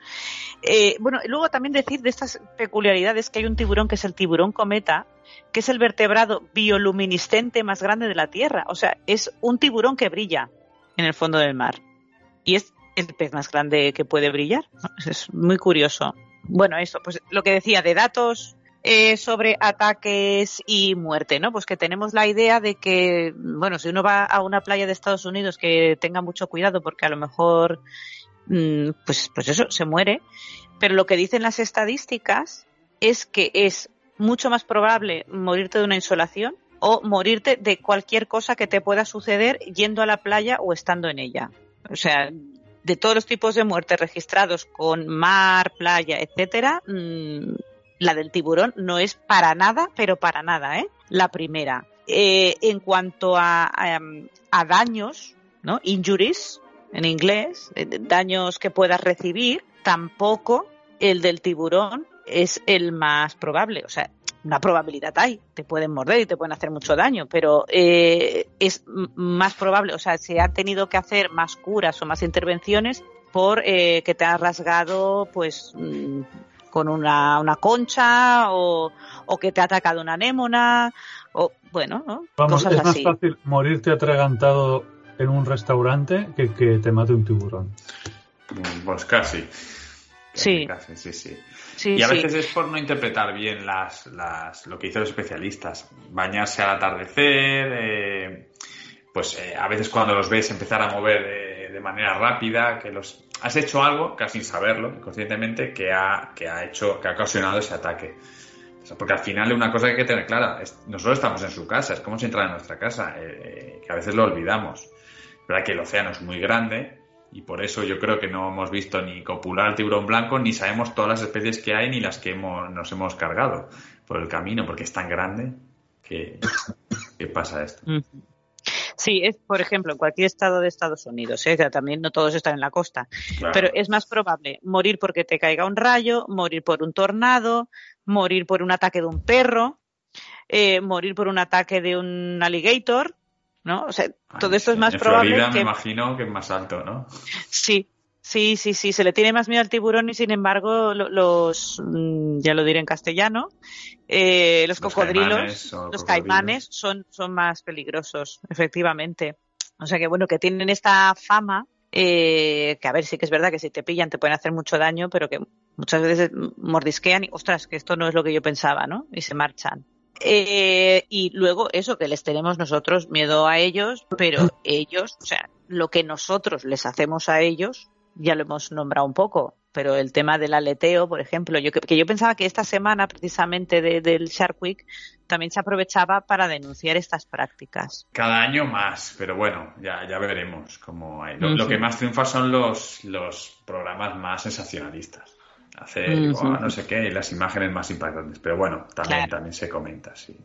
Eh, bueno, luego también decir de estas peculiaridades que hay un tiburón que es el tiburón cometa, que es el vertebrado bioluminiscente más grande de la Tierra. O sea, es un tiburón que brilla en el fondo del mar. Y es el pez más grande que puede brillar. Es muy curioso. Bueno, eso, pues lo que decía de datos eh, sobre ataques y muerte, ¿no? Pues que tenemos la idea de que, bueno, si uno va a una playa de Estados Unidos que tenga mucho cuidado porque a lo mejor, mm, pues, pues eso, se muere. Pero lo que dicen las estadísticas es que es mucho más probable morirte de una insolación o morirte de cualquier cosa que te pueda suceder yendo a la playa o estando en ella. O sea, de todos los tipos de muertes registrados con mar, playa, etcétera, mm, la del tiburón no es para nada, pero para nada, ¿eh? La primera. Eh, en cuanto a, a, daños, ¿no? Injuries, en inglés, eh, daños que puedas recibir, tampoco el del tiburón es el más probable. O sea, una probabilidad hay, te pueden morder y te pueden hacer mucho daño, pero eh, es más probable, o sea, se han tenido que hacer más curas o más intervenciones por que te ha rasgado, pues, mm, con una, una concha o, que te ha atacado una anémona o bueno, ¿no? Vamos, es más fácil morirte atragantado en un restaurante que que te mate un tiburón. Mm, pues casi. Sí. sí, sí. Y a veces es por no interpretar bien las, las, lo que dicen los especialistas. Bañarse al atardecer, eh, pues eh, a veces cuando los ves empezar a mover eh, de manera rápida, que los has hecho algo, casi sin saberlo, conscientemente, que ha, que ha hecho, que ha ocasionado ese ataque. porque al final una cosa que hay que tener clara, nosotros estamos en su casa, es como si entrara en nuestra casa, que a veces lo olvidamos. Verdad que el océano es muy grande y por eso yo creo que no hemos visto ni copular tiburón blanco, ni sabemos todas las especies que hay, ni las que hemos, nos hemos cargado por el camino, porque es tan grande que, que pasa esto. Sí, es, por ejemplo, en cualquier estado de Estados Unidos, ¿eh? también no todos están en la costa, pero es más probable morir porque te caiga un rayo, morir por un tornado, morir por un ataque de un perro, eh, morir por un ataque de un alligator, ¿no? O sea, todo esto es más probable. Florida, me imagino que es más alto, ¿no? Sí, Sí, sí, sí, se le tiene más miedo al tiburón y sin embargo los, mm, ya lo diré en castellano, eh, los, cocodrilos, los caimanes son, son más peligrosos, efectivamente. O sea que bueno, que tienen esta fama, eh, que a ver, sí que es verdad que si te pillan te pueden hacer mucho daño, pero que muchas veces mordisquean y, ostras, que esto no es lo que yo pensaba, ¿no? Y se marchan. Eh, y luego eso, que les tenemos nosotros miedo a ellos, pero ellos, o sea, lo que nosotros les hacemos a ellos, ya lo hemos nombrado un poco, pero el tema del aleteo, por ejemplo, yo que yo pensaba que esta semana precisamente del Shark Week también se aprovechaba para denunciar estas prácticas. Cada año más, pero bueno, ya, ya veremos cómo hay. Lo, que más triunfa son los, los programas más sensacionalistas. Hacer no sé qué, y las imágenes más impactantes. Pero bueno, también, también se comenta, sí.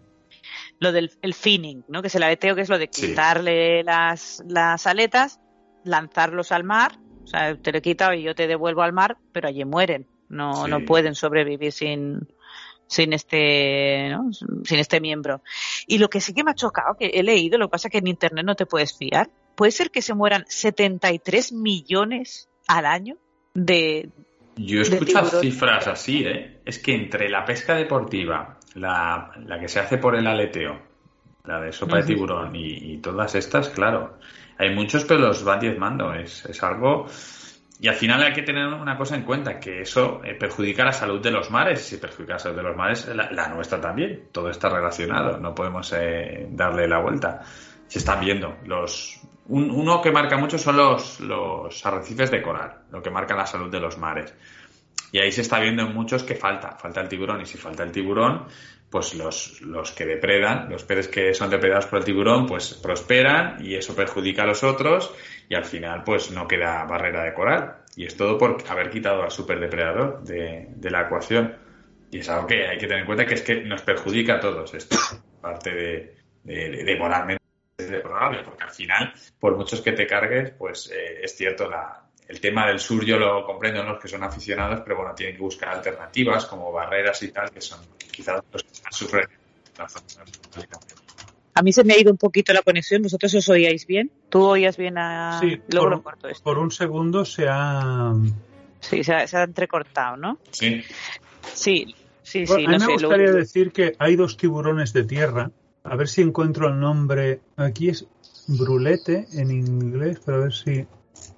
Lo del el finning, ¿no? Que es el aleteo, que es lo de quitarle las, las aletas, lanzarlos al mar o sea, te lo he quitado y yo te devuelvo al mar, pero allí mueren. No, no pueden sobrevivir sin, sin este, ¿no? sin este miembro. Y lo que sí que me ha chocado, que he leído, lo que pasa es que en internet no te puedes fiar. Puede ser que se mueran 73 millones al año de. Yo he escuchado cifras así, ¿eh? Es que entre la pesca deportiva, la, la que se hace por el aleteo, la de sopa de tiburón y, y todas estas, claro, hay muchos, pero los van diezmando. Es, es algo. Y al final hay que tener una cosa en cuenta, que eso eh, perjudica la salud de los mares. Si perjudica la salud de los mares, la, nuestra también. Todo está relacionado. No podemos eh, darle la vuelta. Se están viendo. Los, uno que marca mucho son los, los arrecifes de coral, lo que marca la salud de los mares. Y ahí se está viendo en muchos que falta, falta el tiburón. Y si falta el tiburón, pues los, los que depredan, los peces que son depredados por el tiburón, pues prosperan y eso perjudica a los otros y al final pues no queda barrera de coral. Y es todo por haber quitado al superdepredador de, de la ecuación. Y es algo que hay que tener en cuenta que es que nos perjudica a todos esto, parte de, de, de moralmente probable, porque al final, por muchos que te cargues, pues eh, es cierto la, el tema del sur yo lo comprendo los que son aficionados, pero bueno, tienen que buscar alternativas como barreras y tal, que son quizás los que sufren a mí se me ha ido un poquito la conexión. ¿Vosotros os oíais bien? ¿Tú oías bien a.? Sí, por, un segundo se ha. Sí, se ha, entrecortado, ¿no? Sí. Sí, sí, sí. a mí me gustaría decir que hay dos tiburones de tierra. A ver si encuentro el nombre. Aquí es brulete en inglés, pero a ver si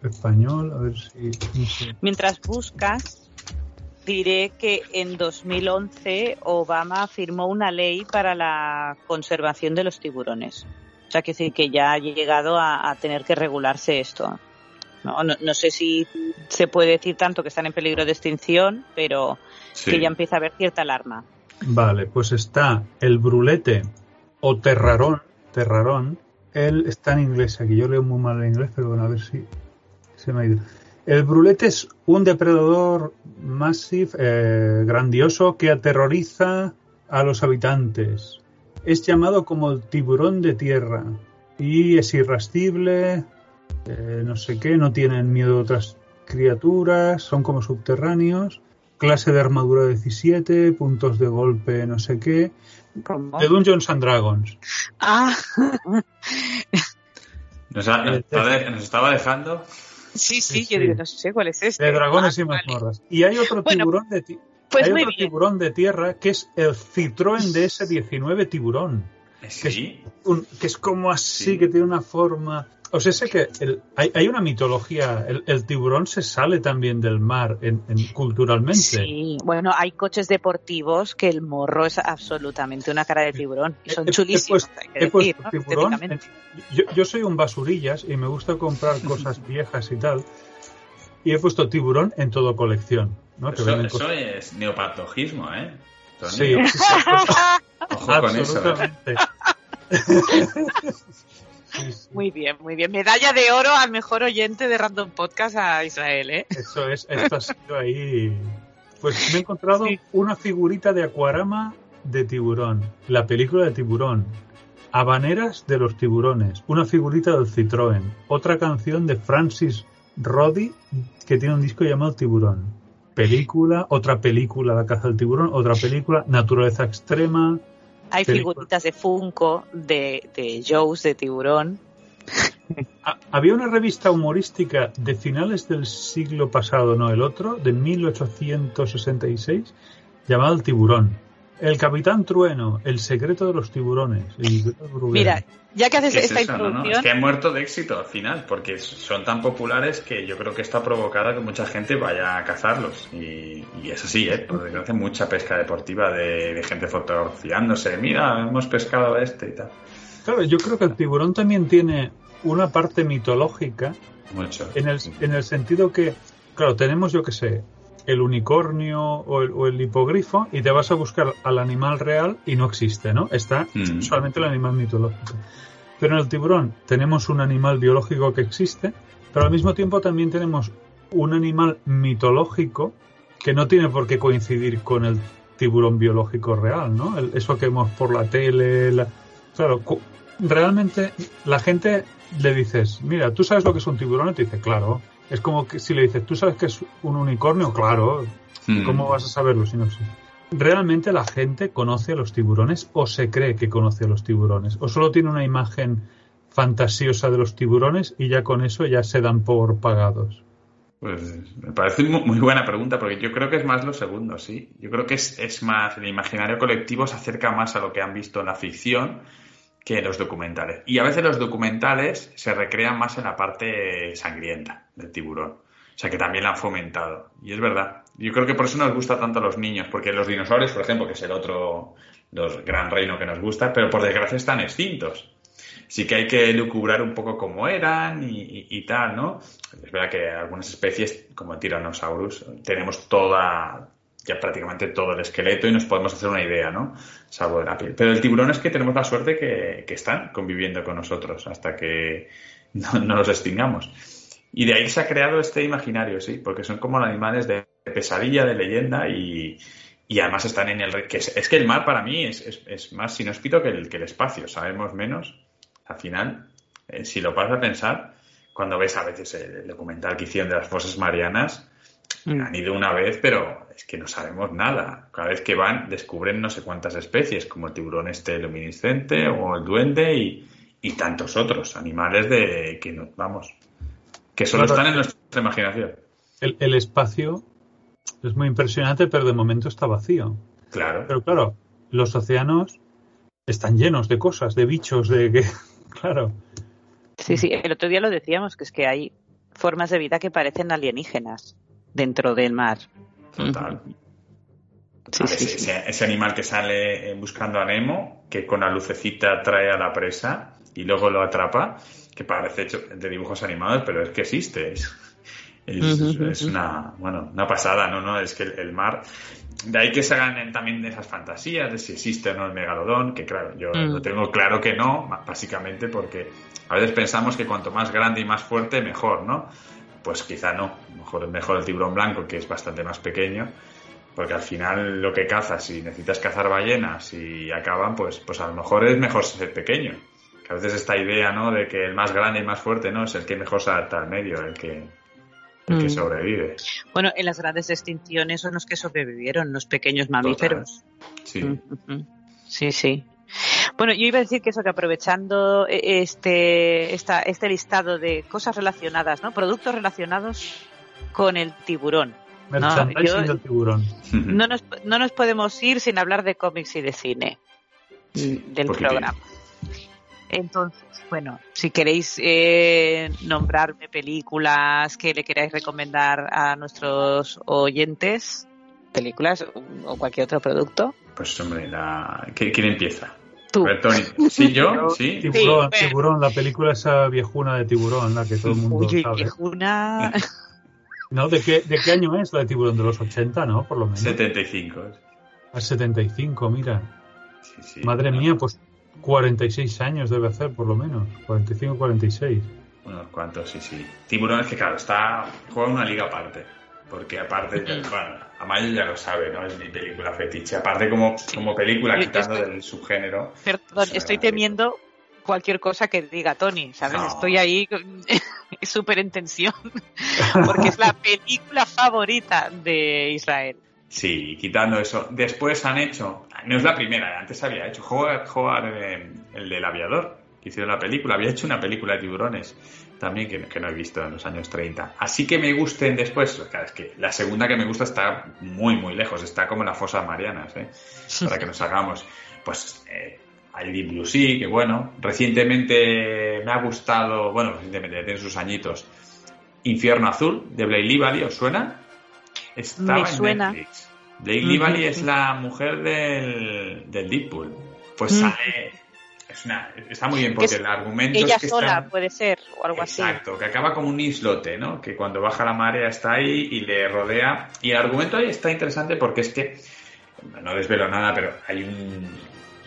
español, a ver si... Mientras buscas, diré que en 2011 Obama firmó una ley para la conservación de los tiburones. O sea, que decir que ya ha llegado a, tener que regularse esto. No, no, sé si se puede decir tanto que están en peligro de extinción, pero que ya empieza a haber cierta alarma. Vale, pues está el brulete o terrarón, terrarón. Él está en inglés aquí, yo leo muy mal en inglés, pero bueno, a ver si el brulete es un depredador masivo, eh, grandioso, que aterroriza a los habitantes. Es llamado como el tiburón de tierra y es irascible, eh, no sé qué, no tienen miedo a otras criaturas, son como subterráneos, clase de armadura 17, puntos de golpe, no sé qué, de Dungeons and Dragons. Ah. nos estaba dejando Sí, sí, yo digo, no sé cuál es este. De dragones y ah, mazmorras. Y hay otro tiburón de pues hay otro tiburón de tierra que es el Citroën DS19 tiburón. ¿Sí? Que es, como así, que tiene una forma o sea, sé que hay, una mitología, el, tiburón se sale también del mar en, culturalmente. Sí, bueno, hay coches deportivos que el morro es absolutamente una cara de tiburón y son chulísimos. tiburón, yo, soy un basurillas y me gusta comprar cosas viejas y tal. Y he puesto tiburón en todo colección. eso, es neopatogismo, ¿eh? Sí, sí, Ojo con eso. ¿eh? Muy bien, muy bien. Medalla de oro al mejor oyente de Random Podcast a Israel, ¿eh? Eso es, esto ha sido ahí. Pues me he encontrado una figurita de acuarama de tiburón, la película de tiburón, Habaneras de los tiburones, una figurita del Citroën, otra canción de Francis Roddy que tiene un disco llamado Tiburón, película, otra película La caza del tiburón, otra película Naturaleza extrema, hay figuritas de Funko, de, de Joe's, de tiburón. Ah, había una revista humorística de finales del siglo pasado, no el otro, de 1866, llamada El Tiburón. El Capitán Trueno, El secreto de los tiburones. Mira, ya que haces esta introducción... Es que ha muerto de éxito al final, porque son tan populares que yo creo que está provocada que mucha gente vaya a cazarlos. Y, y es así, ¿eh? Porque hace mucha pesca deportiva de, gente fotografiándose. Mira, hemos pescado a este y tal. Claro, yo creo que el tiburón también tiene una parte mitológica. Mucho. En el, en el sentido que, claro, tenemos, yo que sé, el unicornio o el, hipogrifo y te vas a buscar al animal real y no existe, ¿no? Está mm. solamente el animal mitológico. Pero en el tiburón tenemos un animal biológico que existe, pero al mismo tiempo también tenemos un animal mitológico que no tiene por qué coincidir con el tiburón biológico real, ¿no? eso que vemos por la tele, claro, realmente la gente le dices, mira, ¿tú sabes lo que es un tiburón? Y te dice, claro. Es como que si le dices, ¿tú sabes que es un unicornio? Claro. Hmm. ¿Cómo vas a saberlo si no sé? ¿Realmente la gente conoce a los tiburones o se cree que conoce a los tiburones? ¿O solo tiene una imagen fantasiosa de los tiburones y ya con eso ya se dan por pagados? Pues me parece muy buena pregunta, porque yo creo que es más lo segundo, sí. Yo creo que es, es más, el imaginario colectivo se acerca más a lo que han visto en la ficción que los documentales. Y a veces los documentales se recrean más en la parte sangrienta del tiburón. O sea que también la han fomentado. Y es verdad. Yo creo que por eso nos gusta tanto a los niños, porque los dinosaurios, por ejemplo, que es el otro gran reino que nos gusta, pero por desgracia están extintos. Sí que hay que lucubrar un poco cómo eran y, y tal, ¿no? Es verdad que algunas especies, como el Tyrannosaurus, tenemos toda, ya prácticamente todo el esqueleto y nos podemos hacer una idea, ¿no? Salvo de la piel. Pero el tiburón es que tenemos la suerte que, están conviviendo con nosotros hasta que no, los extingamos. Y de ahí se ha creado este imaginario, sí, porque son como animales de pesadilla, de leyenda y, además están en el... Que es, que el mar para mí es, más inhóspito que el, que el espacio, sabemos menos. Al final, eh, si lo vas a pensar, cuando ves a veces el documental que hicieron de las fosas marianas. Han ido una vez, pero es que no sabemos nada. Cada vez que van, descubren no sé cuántas especies, como el tiburón este luminiscente o el duende y, tantos otros animales de que no, vamos, que solo están en nuestra imaginación. El, espacio es muy impresionante, pero de momento está vacío. Claro. Pero claro, los océanos están llenos de cosas, de bichos, de que, claro. Sí, sí, el otro día lo decíamos, que es que hay formas de vida que parecen alienígenas dentro del mar. Total. ese, animal que sale buscando a Nemo, que con la lucecita trae a la presa y luego lo atrapa, que parece hecho de dibujos animados, pero es que existe. Es, una, bueno, una pasada, ¿no? ¿no? Es que el, mar, de ahí que se hagan también esas fantasías de si existe o no el megalodón, que claro, yo mm. lo tengo claro que no, básicamente porque a veces pensamos que cuanto más grande y más fuerte, mejor, ¿no? Pues quizá no. Mejor, mejor el tiburón blanco, que es bastante más pequeño, porque al final lo que cazas, si necesitas cazar ballenas y acaban, pues, pues a lo mejor es mejor ser pequeño. Que a veces esta idea, ¿no? De que el más grande y más fuerte, ¿no? Es el que mejor se adapta al medio, el que, el que mm. sobrevive. Bueno, en las grandes extinciones son los que sobrevivieron, los pequeños mamíferos. Sí. Mm, sí, sí. Bueno, yo iba a decir que eso, que aprovechando eh, este, esta, este listado de cosas relacionadas, ¿no? Productos relacionados con el tiburón. ¿no? tiburón. No nos, no nos podemos ir sin hablar de cómics y de cine del programa. Entonces, bueno, si queréis eh, nombrarme películas que le queráis recomendar a nuestros oyentes, películas o cualquier otro producto. Pues hombre, la... ¿quién empieza? Sí, yo, sí. Tiburón, la película esa viejuna de tiburón, la que todo el mundo Oye, sabe. viejuna... ¿No? ¿De qué, ¿De qué año es la de tiburón? De los 80, ¿no? Por lo menos. 75. A 75, mira. Madre mía, pues 46 años debe hacer, por lo menos. 45, 46. Unos cuantos, sí, sí. Tiburón es que, claro, está juega una liga aparte porque aparte, bueno, Amayo ya lo sabe, ¿no? Es mi película fetiche. Aparte como, como película, quitando del subgénero. Perdón, estoy temiendo cualquier cosa que diga Tony, ¿sabes? Estoy ahí súper en tensión, porque es la película favorita de Israel. Sí, quitando eso. Después han hecho, no es la primera, antes había hecho, Howard, eh, el del aviador, que hicieron la película, había hecho una película de tiburones también que, no he visto en los años 30. Así que me gusten después, claro, es que la segunda que me gusta está muy, muy lejos, está como en la fosa Marianas, ¿eh? para que nos hagamos. Pues eh, hay Deep Blue Sea, que bueno, recientemente me ha gustado, bueno, recientemente tiene sus añitos, Infierno Azul, de Blake Lively, ¿os suena? Estaba me suena. en Netflix. Blake Lively es la mujer del, del Deadpool. Pues sale está muy bien porque el argumento ella es que sola puede ser o algo así. Exacto, que acaba como un islote, ¿no? Que cuando baja la marea está ahí y le rodea. Y el argumento ahí está interesante porque es que no desvelo nada, pero hay un,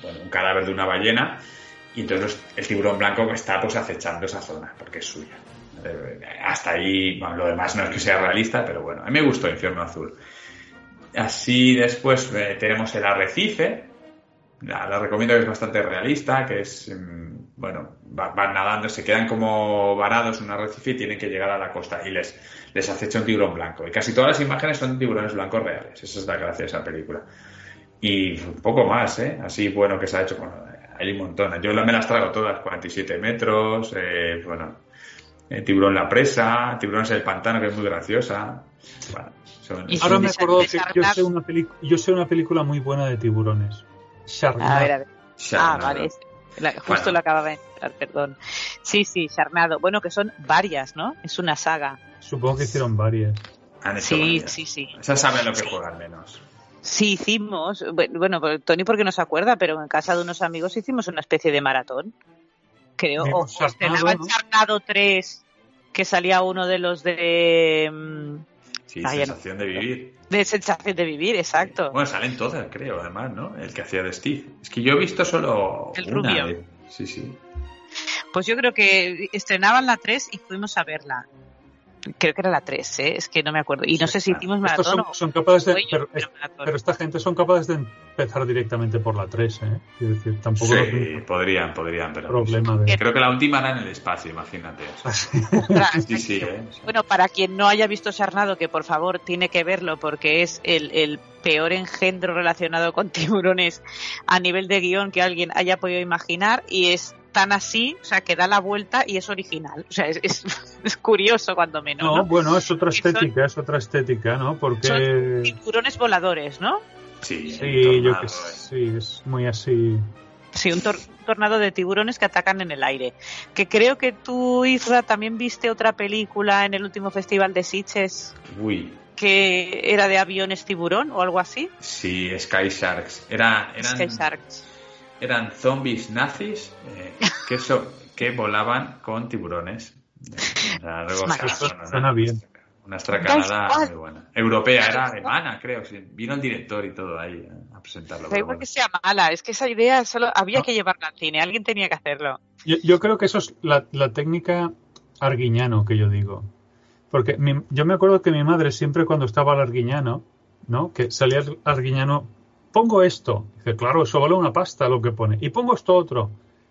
un cadáver de una ballena y entonces el tiburón blanco está pues acechando esa zona porque es suya. Hasta ahí, bueno, lo demás no es que sea realista, pero bueno, a mí me gustó Infierno Azul. Así después eh, tenemos el arrecife, la, recomiendo que es bastante realista, que es, mm, bueno, van, nadando, se quedan como varados en un arrecife y tienen que llegar a la costa y les, les acecha un tiburón blanco. Y casi todas las imágenes son tiburones blancos reales, esa es la gracia de esa película. Y un poco más, ¿eh? Así bueno que se ha hecho, hay un montón. Yo me las traigo todas, 47 metros, eh, bueno, eh, tiburón la presa, tiburones el pantano, que es muy graciosa. Ahora me acuerdo que yo sé, una yo sé una película muy buena de tiburones. Sharknado. A ver, a ver. Ah, vale. justo lo acababa de entrar, perdón. Sí, sí, Sharknado. Bueno, que son varias, ¿no? Es una saga. Supongo que hicieron varias. sí, sí, sí. Ya saben lo que juegan menos. Sí, hicimos, bueno, Tony porque no se acuerda, pero en casa de unos amigos hicimos una especie de maratón. Creo, o, estrenaba el Charnado 3, que salía uno de los de... Mm, sí, sensación de vivir. De sensación de vivir, exacto. Bueno, salen todas, creo, además, ¿no? El que hacía de Steve. Es que yo he visto solo el rubio. Sí, sí. Pues yo creo que estrenaban la 3 y fuimos a verla creo que era la 3, ¿eh? es que no me acuerdo. Y no sé si hicimos maratón son, capaces de, pero, esta gente son capaces de empezar directamente por la 3, ¿eh? Quiero decir, tampoco sí, podrían, podrían, pero problema creo que la última era en el espacio, imagínate. sí, sí, ¿eh? Bueno, para quien no haya visto Sarnado, que por favor tiene que verlo porque es el, el peor engendro relacionado con tiburones a nivel de guion que alguien haya podido imaginar y es tan así, o sea, que da la vuelta y es original. O sea, es, es, curioso cuando menos. No, bueno, es otra estética, es otra estética, ¿no? Porque... Son tiburones voladores, ¿no? Sí, sí yo que sí, es muy así. Sí, un, tornado de tiburones que atacan en el aire. Que creo que tú, Isra, también viste otra película en el último festival de Sitges. Uy. Que era de aviones tiburón o algo así. Sí, Sky Sharks. Era, eran... Sky Sharks eran zombies nazis eh, que, que volaban con tiburones. suena bien. Una estracanada muy buena. Europea, era alemana, creo. Vino el director y todo ahí a presentarlo. Da igual que sea mala, es que esa idea solo había que llevarla al cine, alguien tenía que hacerlo. Yo, creo que eso es la, técnica arguiñano que yo digo. Porque yo me acuerdo que mi madre siempre cuando estaba al arguiñano, ¿no? Que salía el arguiñano pongo esto. Dice, claro, eso vale una pasta lo que pone. Y pongo esto otro.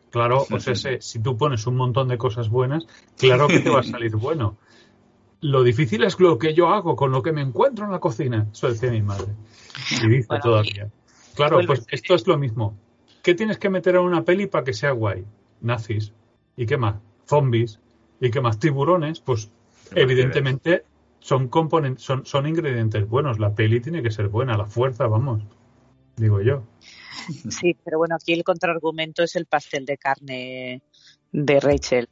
Claro, o sea, si tú pones un montón de cosas buenas, claro que te va a salir bueno. Lo difícil es lo que yo hago con lo que me encuentro en la cocina. Eso decía mi madre. Y dice todavía. Claro, pues esto es lo mismo. ¿Qué tienes que meter en una peli para que sea guay? Nazis. ¿Y qué más? Zombies. ¿Y qué más? Tiburones. Pues evidentemente son componentes, son, son ingredientes buenos. La peli tiene que ser buena, la fuerza, vamos digo yo. Sí, pero bueno, aquí el contraargumento es el pastel de carne de Rachel.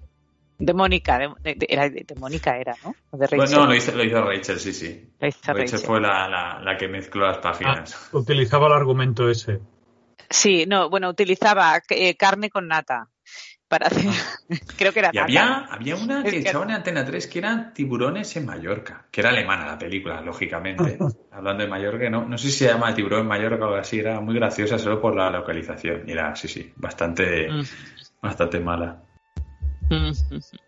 De Mónica, de, era, de, Mónica era, ¿no? De Rachel. no, lo hizo, Rachel, sí, sí. Rachel, fue la, la, que mezcló las páginas. Ah, utilizaba el argumento ese. Sí, no, bueno, utilizaba eh, carne con nata para hacer. Creo que era. Y había, había una que echaban en Antena 3 que eran tiburones en Mallorca, que era alemana la película, lógicamente. Hablando de Mallorca, no, no sé si se llama el tiburón en Mallorca o algo así, era muy graciosa solo por la localización. Y era, sí, sí, bastante, mm. bastante mala. Mm.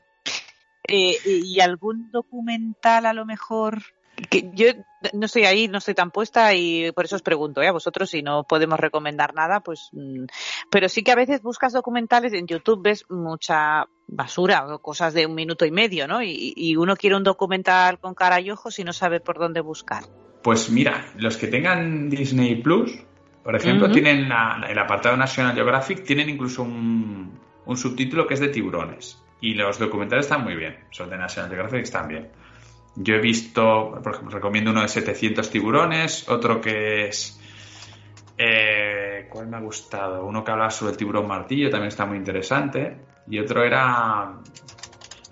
Eh, ¿Y algún documental a lo mejor que yo no estoy ahí, no estoy tan puesta y por eso os pregunto ¿eh? a vosotros si no podemos recomendar nada, pues, mm, pero sí que a veces buscas documentales en YouTube, ves mucha basura o cosas de un minuto y medio, ¿no? Y, uno quiere un documental con cara y ojos y no sabe por dónde buscar. Pues mira, los que tengan Disney Plus, por ejemplo, tienen el apartado National Geographic, tienen incluso un, un subtítulo que es de tiburones. Y los documentales están muy bien, son de National Geographic, están bien. Yo he visto, por ejemplo, recomiendo uno de 700 tiburones, otro que es... Eh, ¿Cuál me ha gustado? Uno que habla sobre el tiburón martillo, también está muy interesante. Y otro era...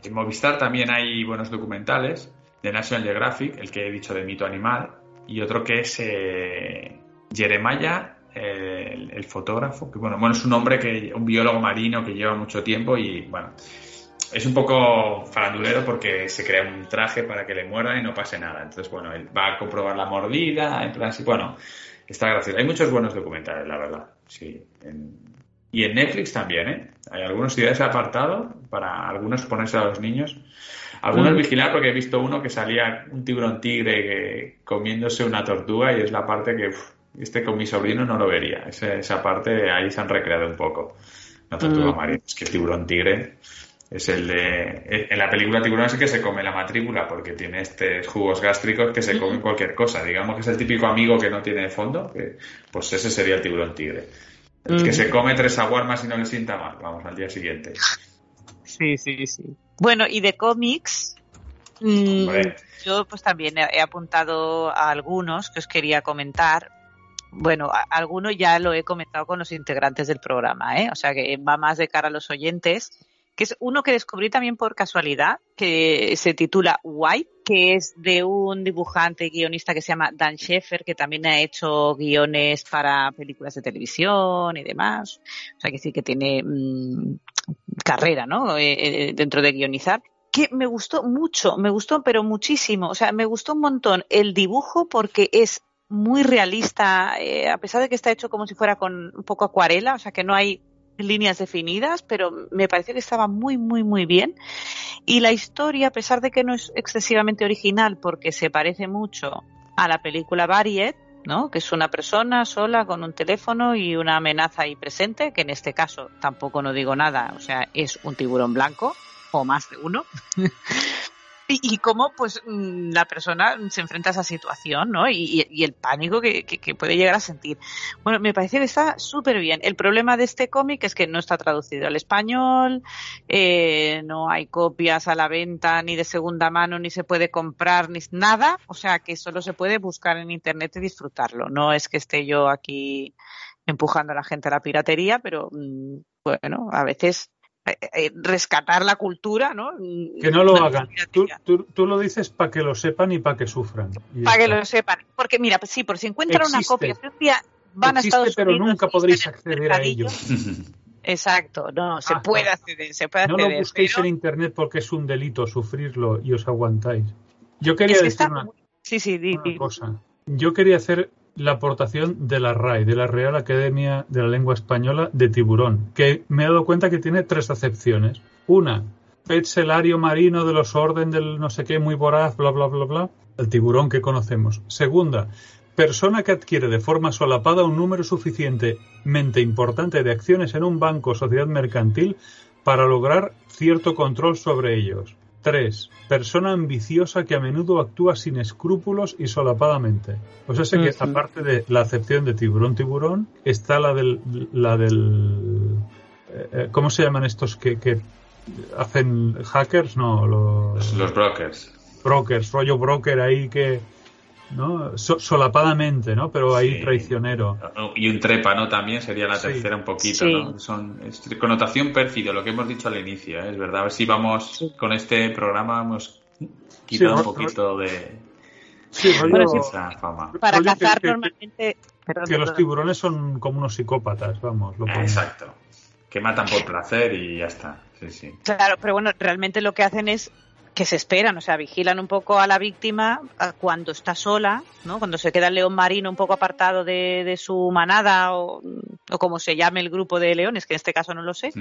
En Movistar también hay buenos documentales de National Geographic, el que he dicho de mito animal. Y otro que es eh, Jeremiah el, fotógrafo, que bueno, bueno, es un hombre que, un biólogo marino que lleva mucho tiempo y bueno, es un poco farandulero porque se crea un traje para que le muerdan y no pase nada. Entonces, bueno, él va a comprobar la mordida, en plan, sí, bueno, está gracioso. Hay muchos buenos documentales, la verdad, sí. y en Netflix también, ¿eh? Hay algunos ideas apartado para algunos ponerse a los niños. Algunos mm. vigilar porque he visto uno que salía un tiburón tigre comiéndose una tortuga y es la parte que este con mi sobrino no lo vería. Esa, esa parte ahí se han recreado un poco. La tortuga mm. marina. Es que el tiburón tigre es el de. En la película Tiburón es que se come la matrícula porque tiene estos jugos gástricos que se comen cualquier cosa. Digamos que es el típico amigo que no tiene fondo, que, pues ese sería el tiburón tigre. El que se come tres aguarmas y no le sienta mal. Vamos al día siguiente. Sí, sí, sí. Bueno, y de cómics. Mm, yo pues también he apuntado a algunos que os quería comentar bueno, algunos ya lo he comentado con los integrantes del programa, ¿eh? o sea que va más de cara a los oyentes, que es uno que descubrí también por casualidad, que se titula White, que es de un dibujante guionista que se llama Dan Sheffer, que también ha hecho guiones para películas de televisión y demás. O sea que sí que tiene mm, carrera, ¿no? Eh, eh, dentro de guionizar que me gustó mucho, me gustó, pero muchísimo. O sea, me gustó un montón el dibujo porque es muy realista, eh, a pesar de que está hecho como si fuera con un poco acuarela, o sea que no hay líneas definidas, pero me pareció que estaba muy, muy, muy bien. Y la historia, a pesar de que no es excesivamente original, porque se parece mucho a la película Variet, ¿no? que es una persona sola con un teléfono y una amenaza ahí presente, que en este caso tampoco no digo nada, o sea, es un tiburón blanco, o más de uno. y, cómo pues mm, la persona se enfrenta a esa situación, ¿no? Y, el pánico que, puede llegar a sentir. Bueno, me parece que está súper bien. El problema de este cómic es que no está traducido al español, eh, no hay copias a la venta ni de segunda mano, ni se puede comprar, ni nada. O sea que solo se puede buscar en internet y disfrutarlo. No es que esté yo aquí empujando a la gente a la piratería, pero mm, bueno, a veces rescatar la cultura, ¿no? Que no lo hagan. Tú, lo dices para que lo sepan y para que sufran. Para que lo sepan. Porque mira, pues sí, por si encuentran una copia, un día van a Estados pero nunca podréis acceder a ello. Exacto, no, se puede acceder, se puede No lo busquéis en internet porque es un delito sufrirlo y os aguantáis. Yo quería decir una, sí, sí, una cosa. Yo quería hacer la aportación de la RAE, de la Real Academia de la Lengua Española de tiburón, que me he dado cuenta que tiene tres acepciones. Una, pet marino de los orden del no sé qué, muy voraz, bla, bla, bla, bla, el tiburón que conocemos. Segunda, persona que adquiere de forma solapada un número suficientemente importante de acciones en un banco o sociedad mercantil para lograr cierto control sobre ellos. 3. Persona ambiciosa que a menudo actúa sin escrúpulos y solapadamente. Pues sé que aparte de la acepción de tiburón tiburón, está la del la del eh, eh, ¿cómo se llaman estos que, que hacen hackers? No, los, los brokers. Brokers, rollo broker ahí que ¿no? solapadamente, ¿no? Pero ahí traicionero. Y un trépano también sería la tercera un poquito, ¿no? Son connotación pérfido, lo que hemos dicho al inicio, ¿eh? es verdad. A ver si vamos con este programa hemos quitado un poquito de esa fama. Para cazar normalmente que los tiburones son como unos psicópatas, vamos. Exacto. Que matan por placer y ya está. Sí, sí. Claro, pero bueno, realmente lo que hacen es que se esperan, o sea, vigilan un poco a la víctima cuando está sola, ¿no? Cuando se queda el león marino un poco apartado de, su manada o, como se llame el grupo de leones, que en este caso no lo sé,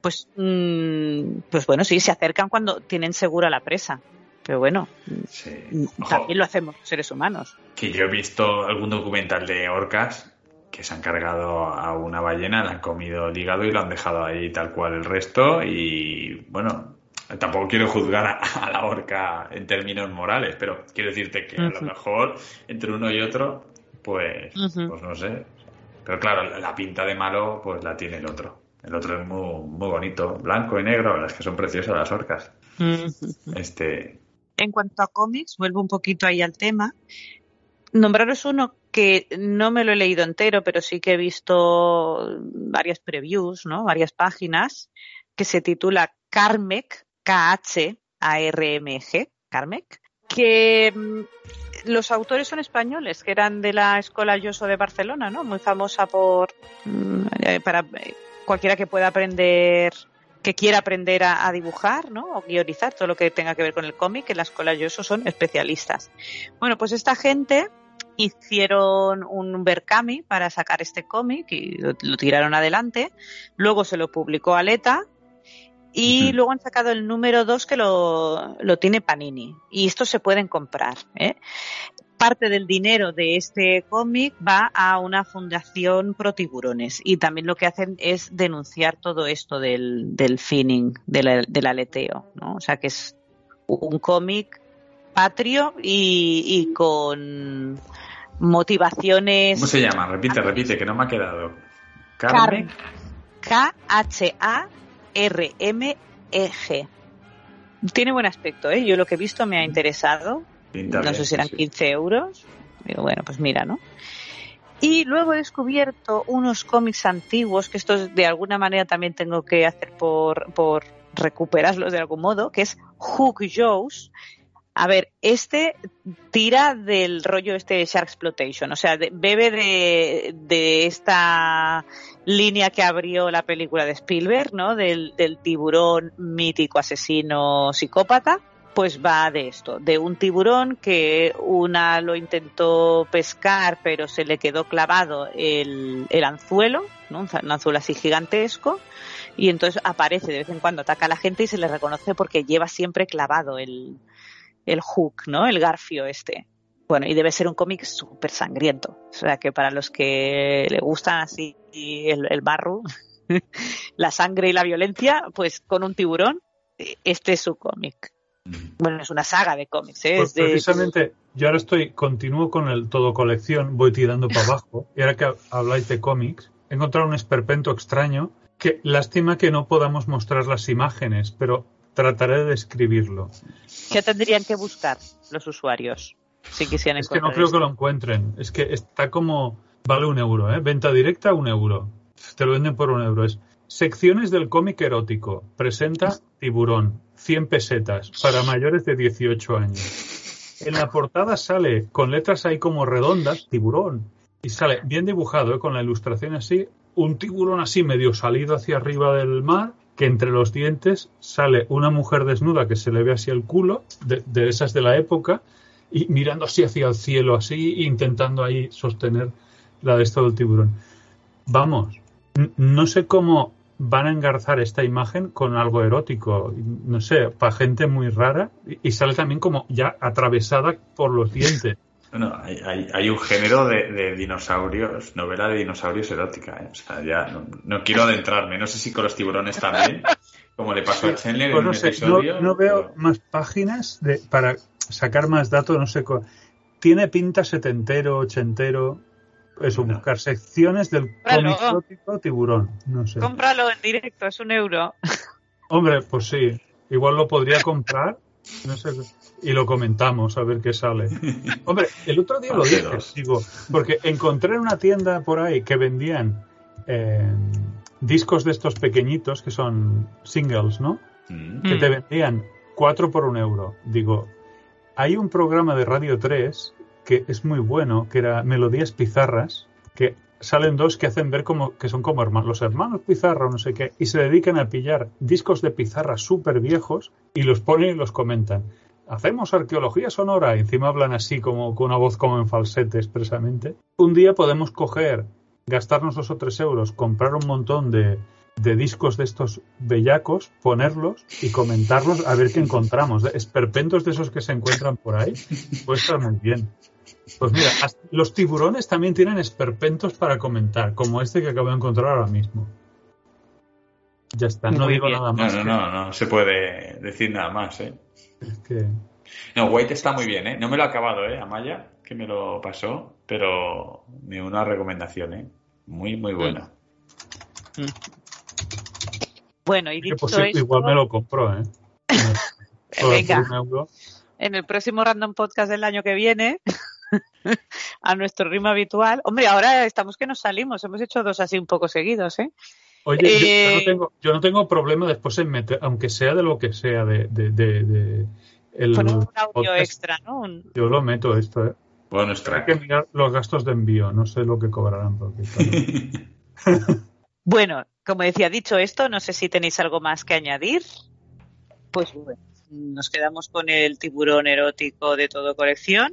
pues, mm, pues bueno, sí, se acercan cuando tienen segura la presa. Pero bueno, mm, también lo hacemos seres humanos. Que yo he visto algún documental de orcas que se han cargado a una ballena, le han comido el hígado y lo han dejado ahí tal cual el resto y bueno, tampoco quiero juzgar a, la orca en términos morales, pero quiero decirte que a lo mejor entre uno y otro, pues, pues no sé. Pero claro, la pinta de malo, pues la tiene el otro. El otro es muy, muy bonito, blanco y negro, las que son preciosas las orcas. Este. En cuanto a cómics, vuelvo un poquito ahí al tema. Nombraros uno que no me lo he leído entero, pero sí que he visto varias previews, ¿no? Varias páginas, que se titula Carmec, K-H-A-R-M-G, Carmec, que mm, los autores son españoles, que eran de la Escuela Yoso de Barcelona, ¿no? Muy famosa por mm, eh, para eh, cualquiera que pueda aprender, que quiera aprender a, dibujar, ¿no? O guionizar todo lo que tenga que ver con el cómic, en la Escuela Yoso son especialistas. Bueno, pues esta gente hicieron un Berkami para sacar este cómic y lo, lo, tiraron adelante. Luego se lo publicó Aleta y luego han sacado el número 2 que lo, tiene Panini. Y estos se pueden comprar. ¿eh? Parte del dinero de este cómic va a una fundación pro tiburones. Y también lo que hacen es denunciar todo esto del, del finning, del, aleteo. ¿no? O sea que es un cómic patrio y, con motivaciones. ¿Cómo se llama? Repite, repite, que no me ha quedado. Carmen. K-H-A RMEG. Tiene buen aspecto, ¿eh? Yo lo que he visto me ha interesado. no sé si eran 15 euros. Digo, bueno, pues mira, ¿no? Y luego he descubierto unos cómics antiguos, que estos de alguna manera también tengo que hacer por, por recuperarlos de algún modo, que es Hook Joe's, a ver, este tira del rollo este de Shark Exploitation, o sea, bebe de, esta línea que abrió la película de Spielberg, ¿no? Del, tiburón mítico asesino psicópata, pues va de esto, de un tiburón que una lo intentó pescar, pero se le quedó clavado el, anzuelo, ¿no? un anzuelo así gigantesco, y entonces aparece de vez en cuando, ataca a la gente y se le reconoce porque lleva siempre clavado el, el hook, ¿no? El garfio este. Bueno, y debe ser un cómic súper sangriento. O sea que para los que le gustan así el, el barro, la sangre y la violencia, pues con un tiburón, este es su cómic. Mm. Bueno, es una saga de cómics. ¿eh? Pues precisamente, yo ahora estoy, continúo con el todo colección, voy tirando para abajo, y ahora que habláis de cómics, he encontrado un esperpento extraño que lástima que no podamos mostrar las imágenes, pero trataré de describirlo. ¿Qué tendrían que buscar los usuarios si quisieran Es que no creo que lo encuentren. Es que está como. Vale un euro, ¿eh? Venta directa, un euro. Te lo venden por un euro. Es secciones del cómic erótico. Presenta Tiburón. 100 pesetas. Para mayores de 18 años. En la portada sale con letras ahí como redondas, tiburón. Y sale bien dibujado, ¿eh? con la ilustración así. Un tiburón así medio salido hacia arriba del mar que entre los dientes sale una mujer desnuda que se le ve así el culo, de, esas de la época, y mirando así hacia el cielo, así, intentando ahí sostener la de esto del tiburón. Vamos, no sé cómo van a engarzar esta imagen con algo erótico, no sé, para gente muy rara, y sale también como ya atravesada por los dientes. Bueno, hay, hay, un género de, dinosaurios, novela de dinosaurios erótica. ¿eh? O sea, ya no, quiero adentrarme. No sé si con los tiburones también, como le pasó a Chandler en pues un episodio. No, veo más páginas de, para sacar más datos, no sé. Tiene pinta setentero, ochentero. Eso, buscar secciones del cómic tiburón. No sé. Cómpralo en directo, es un euro. Hombre, pues sí. Igual lo podría comprar. No sé y lo comentamos a ver qué sale. Hombre, el otro día lo dije, digo, porque encontré en una tienda por ahí que vendían eh, discos de estos pequeñitos que son singles, ¿no? Mm. Que te vendían cuatro por un euro. Digo, hay un programa de Radio 3 que es muy bueno, que era Melodías Pizarras, que salen dos que hacen ver como que son como hermanos, los hermanos Pizarra o no sé qué, y se dedican a pillar discos de pizarra súper viejos y los ponen y los comentan hacemos arqueología sonora y encima hablan así como con una voz como en falsete expresamente. Un día podemos coger, gastarnos dos o tres euros, comprar un montón de, discos de estos bellacos, ponerlos y comentarlos a ver qué encontramos. Esperpentos de esos que se encuentran por ahí, puede estar muy bien. Pues mira, los tiburones también tienen esperpentos para comentar, como este que acabo de encontrar ahora mismo. Ya está, no digo nada más. No, no, no, no se puede decir nada más, ¿eh? No, White está muy bien, ¿eh? No me lo ha acabado, ¿eh? Amaya, que me lo pasó, pero me una recomendación, ¿eh? Muy, muy buena. Mm. Bueno, y dicho Igual me lo compró, ¿eh? Venga. En el próximo Random Podcast del año que viene, a nuestro ritmo habitual. Hombre, ahora estamos que nos salimos. Hemos hecho dos así un poco seguidos, ¿eh? Oye, yo, no eh, tengo, yo, no tengo, problema después en meter, aunque sea de lo que sea, de, el un audio podcast. extra, ¿no? Un- Yo lo meto esto, ¿eh? Bueno, Hay que mirar los gastos de envío, no sé lo que cobrarán. Porque, claro. Bueno, como decía, dicho esto, no sé si tenéis algo más que añadir. Pues bueno, nos quedamos con el tiburón erótico de todo colección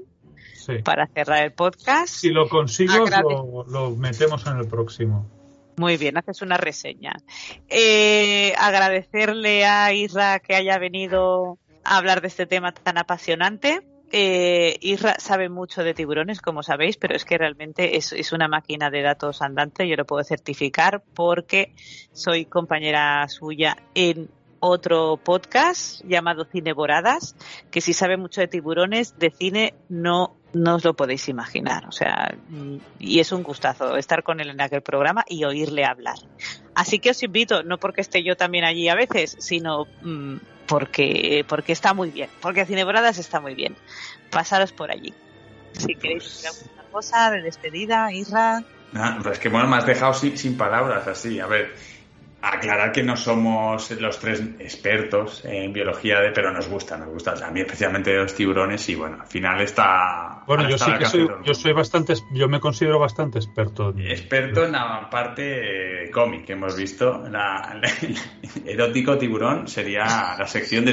sí. para cerrar el podcast. Si lo consigo, lo metemos en el próximo. Muy bien, haces una reseña. Eh, agradecerle a Isra que haya venido a hablar de este tema tan apasionante. Eh, Isra sabe mucho de tiburones, como sabéis, pero es que realmente es, una máquina de datos andante. Yo lo puedo certificar porque soy compañera suya en otro podcast llamado Cineboradas, que si sabe mucho de tiburones, de cine no, no os lo podéis imaginar. O sea, mm, y es un gustazo estar con él en aquel programa y oírle hablar. Así que os invito, no porque esté yo también allí a veces, sino mm, porque, porque está muy bien, porque Cineboradas está muy bien. Pasaros por allí. Si queréis decir alguna cosa de despedida, Isra. Ah, pues que bueno, me has dejado sin, sin palabras así. A ver, aclarar que no somos los tres expertos en biología, de, pero nos gusta, nos gusta. A mí especialmente los tiburones y bueno, al final está... Bueno, yo sí que soy, yo soy bastante, yo me considero bastante experto. en- Experto en la parte eh, cómic que hemos visto. La, la- erótico tiburón sería la sección de.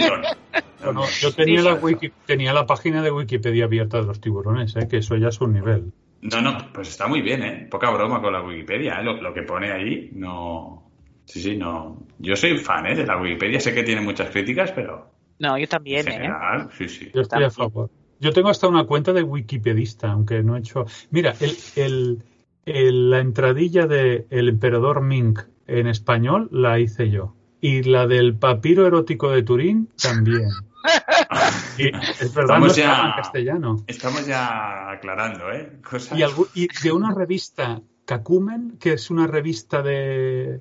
Bueno, yo tenía la, wiki, tenía la página de Wikipedia abierta de los tiburones, ¿eh? que eso ya es un nivel. No, no, pues está muy bien, ¿eh? Poca broma con la Wikipedia, ¿eh? Lo, lo que pone ahí, no... Sí, sí, no... Yo soy fan, ¿eh? De la Wikipedia, sé que tiene muchas críticas, pero No, yo en también, ¿eh? general, sí, sí. Yo estoy a favor. Yo tengo hasta una cuenta de Wikipedista, aunque no he hecho. Mira, el, el- el- la entradilla de El emperador Ming en español la hice yo. Y la del papiro erótico de Turín también. Y es verdad, no Estamos ya- en castellano. Estamos ya aclarando, ¿eh? Cosas... Y, y de una revista Kakumen, que es una revista de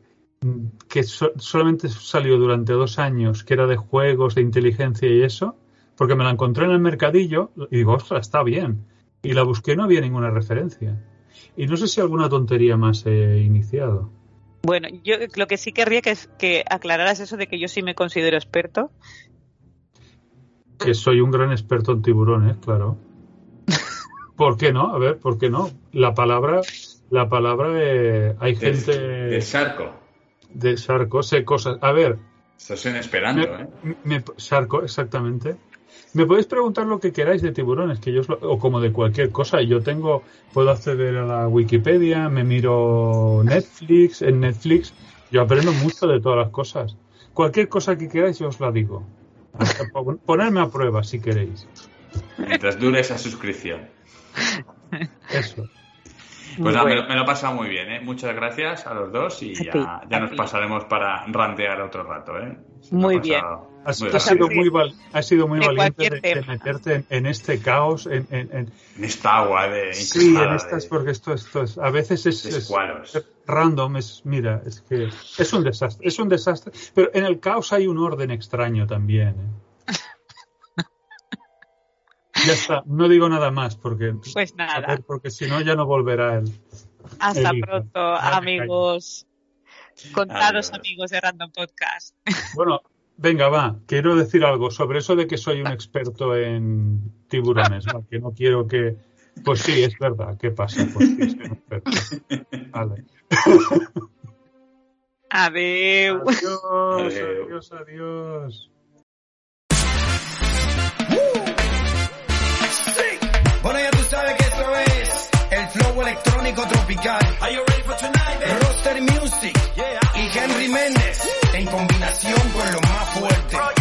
que so- solamente salió durante dos años, que era de juegos, de inteligencia y eso, porque me la encontré en el mercadillo y digo, ostras, está bien. Y la busqué y no había ninguna referencia. Y no sé si alguna tontería más he iniciado. Bueno, yo lo que sí querría que es que aclararas eso de que yo sí me considero experto. Que soy un gran experto en tiburones, claro. ¿Por qué no? A ver, ¿por qué no? La palabra, la palabra, eh, hay gente del Sarco. De Sarco, sé cosas. A ver, Esto es en esperanto, ¿eh? Me- me- Sarco, exactamente. Me podéis preguntar lo que queráis de tiburones, que yo o como de cualquier cosa. Yo tengo, puedo acceder a la Wikipedia, me miro Netflix, en Netflix, yo aprendo mucho de todas las cosas. Cualquier cosa que queráis, yo os la digo. Hasta Ponerme a prueba si queréis. Mientras dure esa suscripción. Eso. Pues nada, me, Bueno. lo- me lo he pasado muy bien, ¿eh? Muchas gracias a los dos y ya, ti, ya a nos ti. pasaremos para rantear otro rato, ¿eh? Se Muy ha pasado Has, muy has rápido. sido muy, val- has sido muy De valiente de, meterte en, en este caos, en, en- en- En esta agua de Sí, en estas, de- porque esto, esto es, a veces es, es random, es, mira, es que es un desastre, es un desastre, pero en el caos hay un orden extraño también. ¿eh? Ya está, no digo nada más porque, Pues nada, porque si no ya no volverá el. hasta el pronto, amigos. Contaros, Adiós. amigos de Random Podcast. Bueno, venga, va, quiero decir algo sobre eso de que soy un experto en tiburones, ¿no? que no quiero que. Pues sí, es verdad, ¿qué pasa? Pues sí, soy un experto. Vale. Adiós, Adeu. adiós, adiós. Electrónico tropical. Roster Music y Henry Méndez en combinación con lo más fuerte.